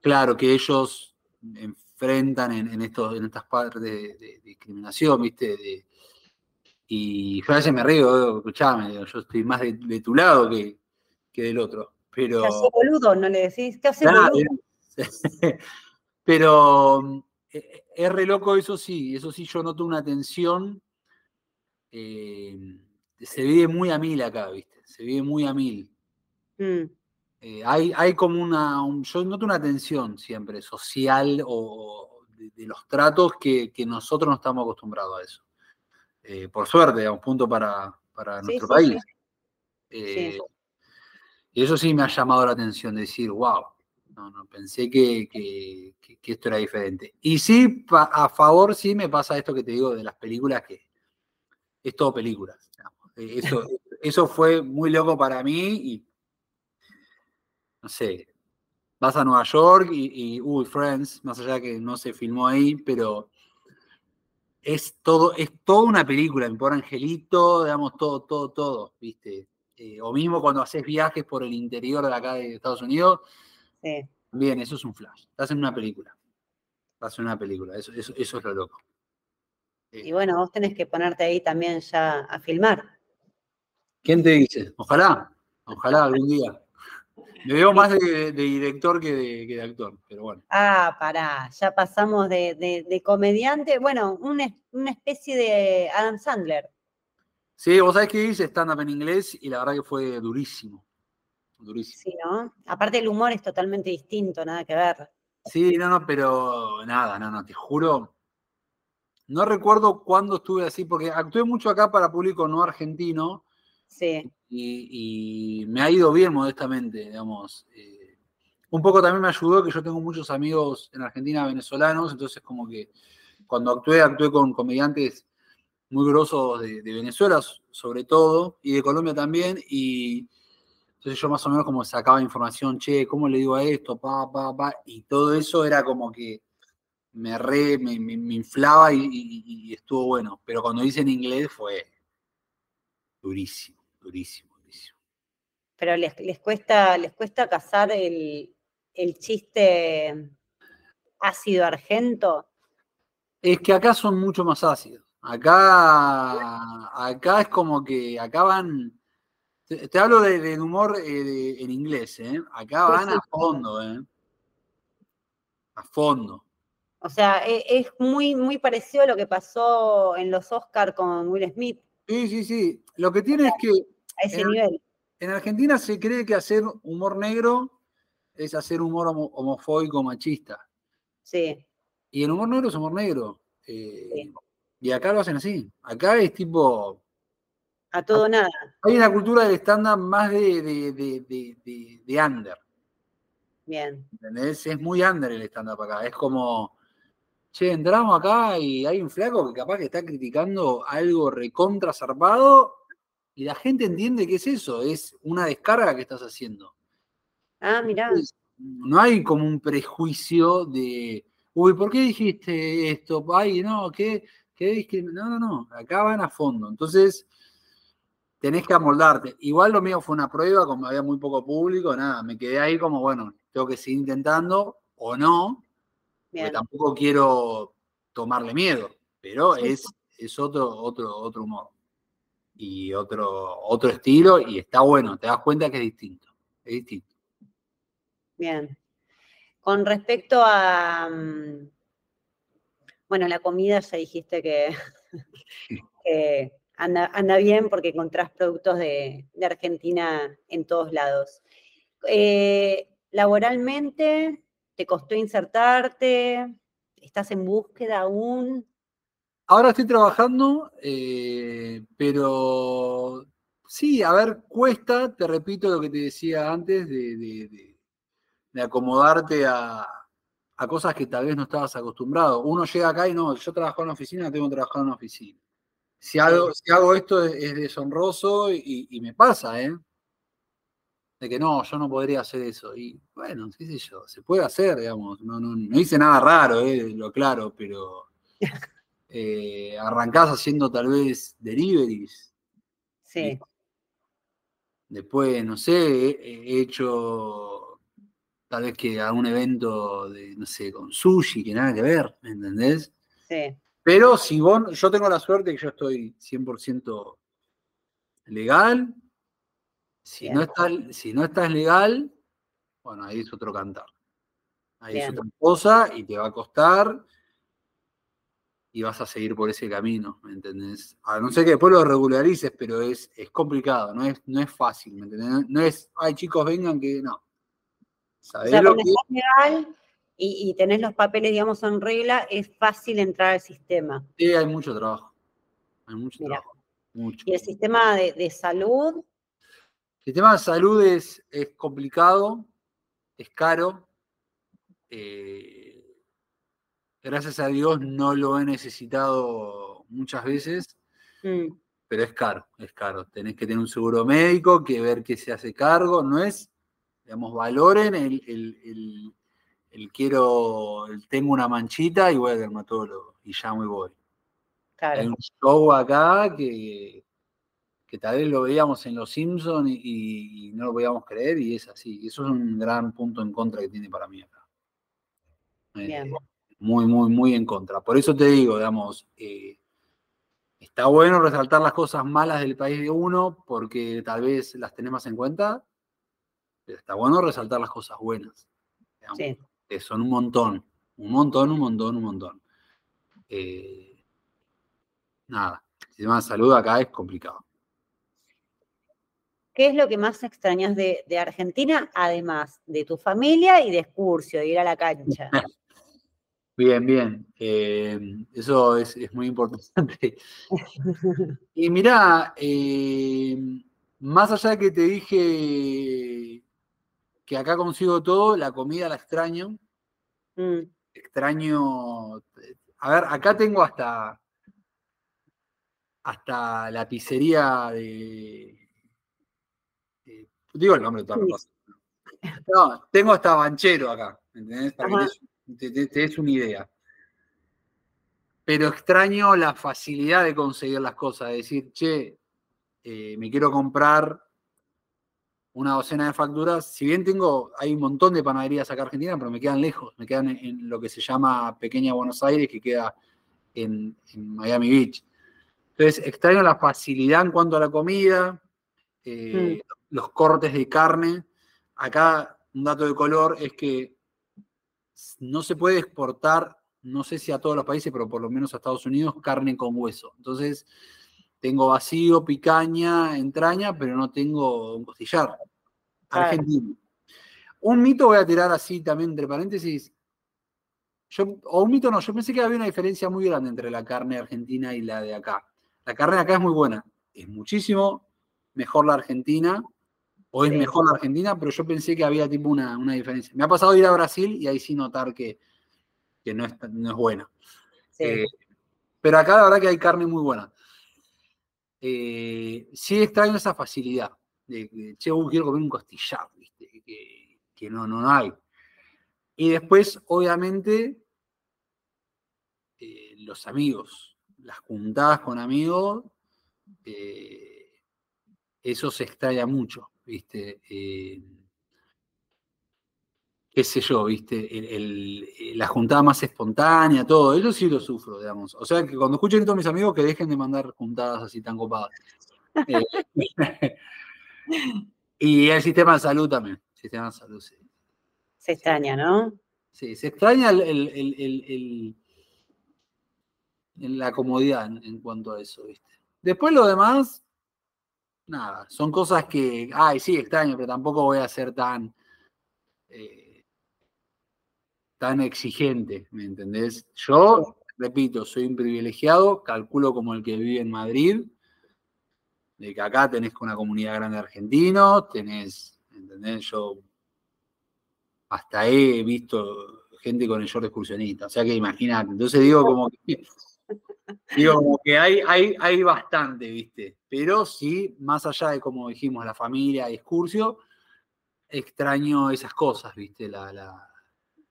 claro, que ellos enfrentan en, en estos, en estas partes de, de discriminación, ¿viste? De- y yo a veces me río, escuchame, yo estoy más de, tu lado que, que del otro. Pero. ¿Qué hace boludo? ¿No le decís? ¿Qué hace boludo? *laughs* Pero mm, eh, es re loco, eso sí, eso sí, yo noto una tensión. eh, se vive muy a mil acá, ¿viste? Se vive muy a mil. Mm, Eh, hay, hay como una, un- yo noto una tensión siempre social o de, de los tratos que, que nosotros no estamos acostumbrados a eso. Eh, por suerte, a un punto para, para Sí, nuestro sí, país. sí. Eh, Y eso sí me ha llamado la atención, decir, wow, no, no, pensé que, que- esto era diferente. Y sí, a favor sí me pasa esto que te digo de las películas, que es todo películas. Eso, *laughs* eso fue muy loco para mí y, no sé, vas a Nueva York y, y, uy, Friends, más allá que no se filmó ahí, pero es todo, es toda una película, mi pobre angelito, digamos, todo, todo, todo, ¿viste? Eh, o mismo cuando haces viajes por el interior de acá de Estados Unidos, sí. bien, eso es un flash. Estás en una película. Estás en una película, eso, eso, eso es lo loco. Eh, Y bueno, vos tenés que ponerte ahí también ya a filmar. ¿Quién te dice? Ojalá, ojalá algún día. Me veo más de, de director que de, que de actor, pero bueno. Ah, pará, ya pasamos de, comediante, bueno, una, una especie de Adam Sandler. Sí, vos sabés que hice stand-up en inglés y la verdad que fue durísimo. Durísimo. Sí, ¿no? Aparte el humor es totalmente distinto, nada que ver. Sí, no, no, pero nada, no, no, te juro. No recuerdo cuándo estuve así, porque actué mucho acá para público no argentino Sí, y, me ha ido bien modestamente, digamos. Eh, un poco también me ayudó que yo tengo muchos amigos en Argentina venezolanos, entonces como que cuando actué, actué con comediantes muy grosos de, Venezuela, sobre todo, y de Colombia también, y entonces yo más o menos como sacaba información, che, ¿cómo le digo a esto? Pa, pa, y todo eso era como que me re, me, inflaba y estuvo bueno. Pero cuando hice en inglés fue durísimo, durísimo, durísimo. pero les, les cuesta, les cuesta cazar el, el chiste ácido argento. Es que acá son mucho más ácidos. Acá, acá es como que acá van. Te, te hablo de, de humor eh, de- en inglés, ¿eh? Acá van a fondo, ¿eh? A fondo. O sea, e- es, muy, muy parecido a lo que pasó en los Oscar con Will Smith, Sí, sí, sí. Lo que tiene es que a ese En- nivel. en Argentina se cree que hacer humor negro es hacer humor homo- homofóbico machista. Sí, Y el humor negro es humor negro. eh, Sí. Y acá lo hacen así. Acá es tipo. a todo nada. Hay una cultura del estándar más de, de, de, de- de- de under. Bien. ¿Entendés? Es muy under el stand-up acá. Es como, che, entramos acá y hay un flaco que capaz que está criticando algo recontra zarpado y la gente entiende que es eso, es una descarga que estás haciendo. Ah, mirá. Entonces, No hay como un prejuicio de, uy, ¿por qué dijiste esto? Ay, no, ¿qué? ¿Qué discrimin-?" No, no, no, acá van a fondo. Entonces, tenés que amoldarte. Igual lo mío fue una prueba, como había muy poco público, nada, me quedé ahí como, bueno, tengo que seguir intentando o no, porque tampoco quiero tomarle miedo, pero es, es otro, otro, otro humor y otro, otro estilo y está bueno, te das cuenta que es distinto, es distinto. Bien. Con respecto a, mm, bueno, la comida ya dijiste que, *laughs* anda, bien porque encontrás productos de, Argentina en todos lados. Eh, laboralmente, ¿te costó insertarte? ¿Estás en búsqueda aún? Ahora estoy trabajando, eh, pero sí, a ver, cuesta, te repito lo que te decía antes, de, acomodarte a, cosas que tal vez no estabas acostumbrado. Uno llega acá y no, yo trabajo en la oficina, tengo que trabajar en una oficina. Si hago, si hago esto es, deshonroso y, me pasa, ¿eh? De que no, yo no podría hacer eso. Y bueno, qué sé yo, se puede hacer, digamos. No, no, no hice nada raro, ¿eh? lo claro, pero *laughs* eh, arrancás haciendo tal vez deliveries. Sí. Después, no sé, he, hecho tal vez que algún evento de, no sé, con sushi, que nada que ver, ¿me entendés? Sí. Pero si vos, yo tengo la suerte que yo estoy 100% legal. Si no, estás, si no estás legal, bueno, ahí es otro cantar. Ahí es otra cosa y te va a costar y vas a seguir por ese camino, ¿me entendés? A no ser que después lo regularices, pero es, es complicado, no es, no es fácil, ¿me entendés? No es, ay chicos, vengan que no. ¿Sabés lo que... legal y, tenés los papeles, digamos, en regla, es fácil entrar al sistema. Sí, hay mucho trabajo. Hay mucho trabajo. Mucho. ¿Y el sistema de, salud? El sistema de salud es, es complicado, es caro. Eh, gracias a Dios no lo he necesitado muchas veces, mm. pero es caro, es caro. Tenés que tener un seguro médico, que ver qué se hace cargo. No es, digamos, valoren el el quiero, tengo una manchita y voy al dermatólogo y llamo y voy. Hay un show acá que, que tal vez lo veíamos en Los Simpsons y, no lo podíamos creer y es así. Eso es un gran punto en contra que tiene para mí acá. Eh, muy, muy, muy en contra. Por eso te digo, digamos, eh, está bueno resaltar las cosas malas del país de uno porque tal vez las tenemos en cuenta, pero está bueno resaltar las cosas buenas. Sí que son un montón, un montón, un montón, un montón. Eh, nada, el sistema de salud acá es complicado. ¿Qué es lo que más extrañas de, Argentina, además de tu familia y de Excursio, de ir a la cancha? *laughs* Bien, bien. Eh, eso es, muy importante. *laughs* y mirá, eh, más allá de que te dije que acá consigo todo, la comida la extraño. Mm. Extraño. A ver, acá tengo hasta. Hasta la pizzería de. digo el nombre de todas las cosas. No, tengo hasta banchero acá, ¿entendés? Para que te, des una idea. Pero extraño la facilidad de conseguir las cosas, de decir, che, eh, me quiero comprar una docena de facturas. Si bien tengo, hay un montón de panaderías acá en Argentina, pero me quedan lejos, me quedan en, lo que se llama Pequeña Buenos Aires, que queda en, Miami Beach. Entonces, extraño la facilidad en cuanto a la comida, eh, mm. los cortes de carne. Acá, un dato de color es que no se puede exportar, no sé si a todos los países, pero por lo menos a Estados Unidos, carne con hueso. Entonces, tengo vacío, picaña, entraña, pero no tengo un costillar. Argentino. Un mito voy a tirar así también entre paréntesis. Yo, o un mito no, yo pensé que había una diferencia muy grande entre la carne argentina y la de acá. La carne de acá es muy buena, es muchísimo mejor la argentina, o es mejor la argentina, pero yo pensé que había tipo una, diferencia. Me ha pasado ir a Brasil y ahí sí notar que, no, es, no, es, buena. Eh, pero acá la verdad que hay carne muy buena eh, sí extraño esa facilidad de, che, uh, quiero comer un costillar, Que, no, no hay. Y después, obviamente, eh, los amigos, las juntadas con amigos, eh, eso se extraña mucho, ¿viste? Eh, qué sé yo, ¿viste? la juntada más espontánea, todo, eso sí lo sufro, digamos. O sea, que cuando escuchen esto mis amigos, que dejen de mandar juntadas así tan copadas. Eh, *laughs* y el sistema de salud también, sistema de salud, sí. Se extraña, ¿no? Sí, se extraña el, la comodidad en, cuanto a eso, ¿viste? Después lo demás, nada, son cosas que, ay, sí, extraño, pero tampoco voy a ser tan, eh, tan exigente, ¿me entendés? Yo, repito, soy un privilegiado, calculo como el que vive en Madrid, de que acá tenés una comunidad grande de argentinos, tenés, ¿entendés? Yo hasta he visto gente con el short excursionista, o sea que imagínate. Entonces digo como que, digo como que hay, hay, hay bastante, ¿viste? Pero sí, más allá de como dijimos, la familia y excursio, extraño esas cosas, ¿viste? La,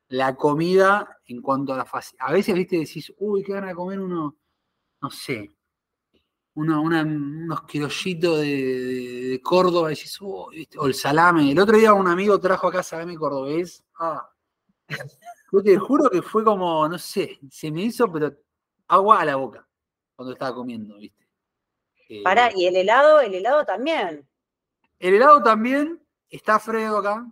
la, comida en cuanto a la facilidad. A veces, ¿viste? Decís, uy, qué gana de comer uno, no sé, unos criollitos de, Córdoba, oh, o el salame. El otro día un amigo trajo acá salame cordobés. Ah. Yo te juro que fue como, no sé, se me hizo, pero agua a la boca cuando estaba comiendo, ¿viste? Eh, Pará, y el helado, el helado también. El helado también está Fredo acá.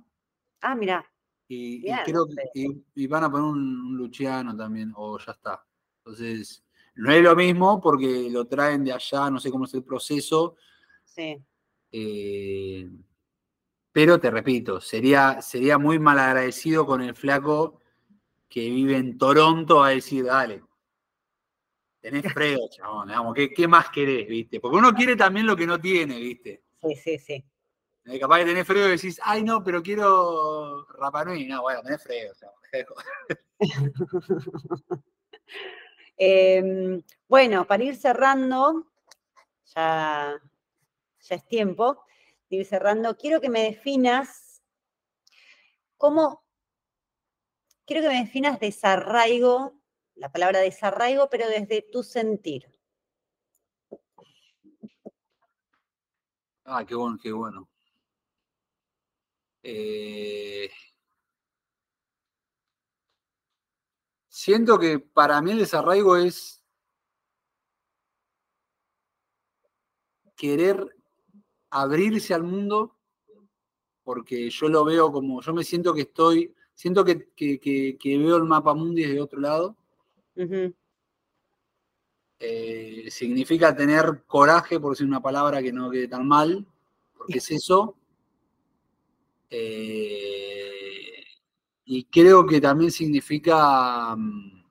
Ah, mira. Y, creo que van a poner un, un Luciano también, o ya está. Entonces, no es lo mismo porque lo traen de allá, no sé cómo es el proceso. Sí. Eh, pero te repito, sería, sería muy mal agradecido con el flaco que vive en Toronto a decir, dale, tenés fredo, chabón, digamos, ¿qué, más querés, viste? Porque uno quiere también lo que no tiene, viste. Sí, sí, sí. Eh, capaz que tenés fredo y decís, ay no, pero quiero Rapanui. No, bueno, tenés fredo, *laughs* Em, bueno, para ir cerrando, ya, ya es tiempo de ir cerrando, quiero que me definas cómo, quiero que me definas desarraigo, la palabra desarraigo, pero desde tu sentir. Ah, qué bueno, qué bueno. Eh, siento que para mí el desarraigo es querer abrirse al mundo, porque yo lo veo como, yo me siento que estoy, siento que, veo el mapa mundi desde otro lado. Eh, significa tener coraje, por decir una palabra que no quede tan mal, porque es eso. Eh, y creo que también significa mm,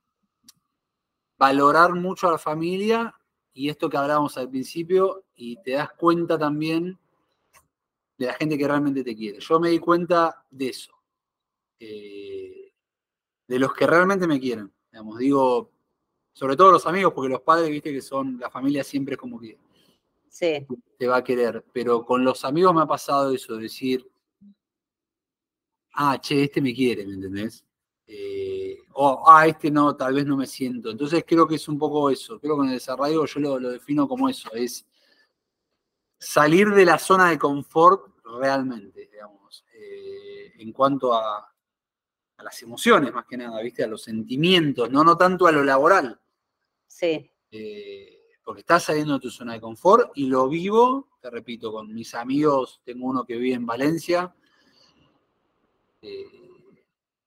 valorar mucho a la familia y esto que hablábamos al principio, y te das cuenta también de la gente que realmente te quiere. Yo me di cuenta de eso, eh, de los que realmente me quieren. Digamos, digo, sobre todo los amigos, porque los padres, viste que son, la familia siempre es como que sí. te va a querer, pero con los amigos me ha pasado eso, decir, ah, che, este me quiere, ¿me entendés? Eh, o, ah, este no, tal vez no me siento. Entonces creo que es un poco eso. Creo que en el desarrollo yo lo, defino como eso, es salir de la zona de confort realmente, digamos, eh, en cuanto a, las emociones más que nada, ¿viste? A los sentimientos, no, no tanto a lo laboral. Sí. Eh, porque estás saliendo de tu zona de confort y lo vivo, te repito, con mis amigos, tengo uno que vive en Valencia, eh,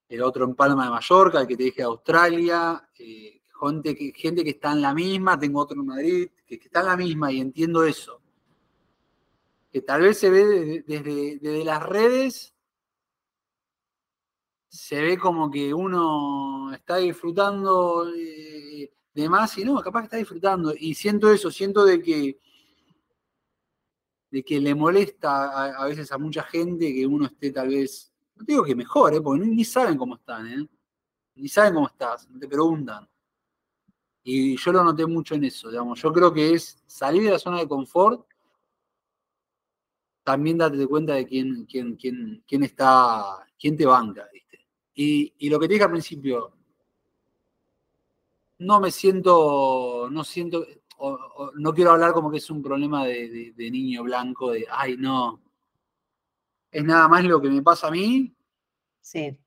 el otro en Palma de Mallorca, el que te dije Australia, eh, gente, que, gente que está en la misma, tengo otro en Madrid, que, está en la misma y entiendo eso. Que tal vez se ve desde, las redes, se ve como que uno está disfrutando de, más y no, capaz que está disfrutando. Y siento eso, siento de que de que le molesta a, veces a mucha gente que uno esté tal vez no digo que mejor, ¿eh? porque ni saben cómo están, ¿eh? Ni saben cómo estás, no te preguntan. Y yo lo noté mucho en eso, digamos. Yo creo que es salir de la zona de confort, también date cuenta de quién, quién, quién, quién está, quién te banca. Y, lo que te dije al principio, no me siento, no siento, o, no quiero hablar como que es un problema de, niño blanco, de, ay, no. Es nada más lo que me pasa a mí. Sí.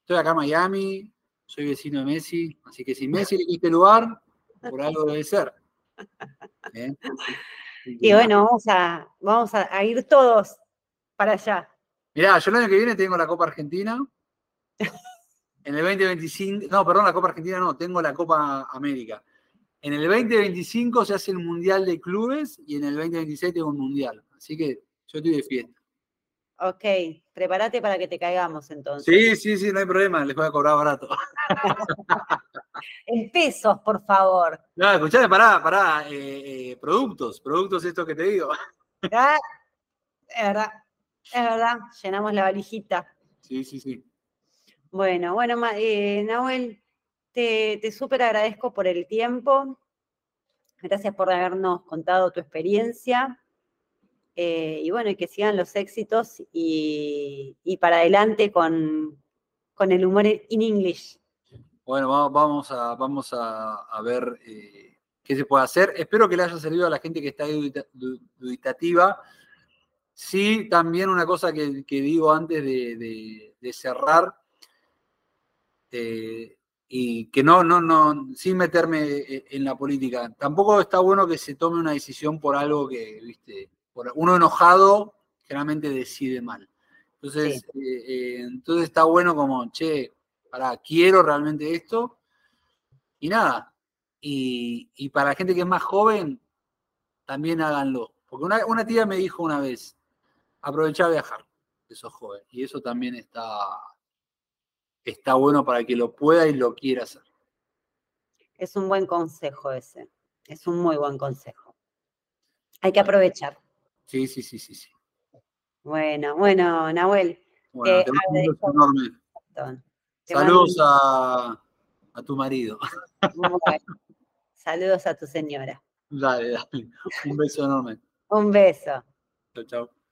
Estoy acá en Miami, soy vecino de Messi, así que si Messi le este lugar, por algo debe ser. *laughs* ¿Eh? Y bueno, vamos a, vamos a, ir todos para allá. Mirá, yo el año que viene tengo la Copa Argentina. En el 2025, no, perdón, la Copa Argentina no, tengo la Copa América. En el 2025 se hace el Mundial de Clubes y en el 2026 tengo un Mundial. Así que yo estoy de fiesta. Ok, prepárate para que te caigamos entonces. Sí, sí, sí, no hay problema, les voy a cobrar barato. en pesos, por favor. No, escuchame, pará, pará, eh, eh, productos, productos estos que te digo. Ah, es verdad, es verdad, llenamos la valijita. Sí, sí, sí. Bueno, bueno, eh, Nahuel, te, te súper agradezco por el tiempo. Gracias por habernos contado tu experiencia. Eh, y bueno, que sigan los éxitos y, para adelante con, el humor in English. Bueno, vamos a, vamos a, ver eh, qué se puede hacer. Espero que le haya servido a la gente que está duditativa. Sí, también una cosa que, digo antes de, cerrar, eh, y que no, no, no, sin meterme en la política, tampoco está bueno que se tome una decisión por algo que, viste, uno enojado generalmente decide mal. Entonces, eh, eh, entonces está bueno como, che, para, quiero realmente esto. Y nada. Y, para la gente que es más joven, también háganlo. Porque una, tía me dijo una vez, aprovecha a viajar, que sos joven. Y eso también está, está bueno para que lo pueda y lo quiera hacer. Es un buen consejo ese. Es un muy buen consejo. Hay que aprovechar. Sí, sí, sí, sí, sí. Bueno, bueno, Nahuel. Bueno, te mando un enorme. Saludos a, a, tu marido. Saludos a tu señora. Dale, dale. Un beso enorme. un beso. Chao, chao.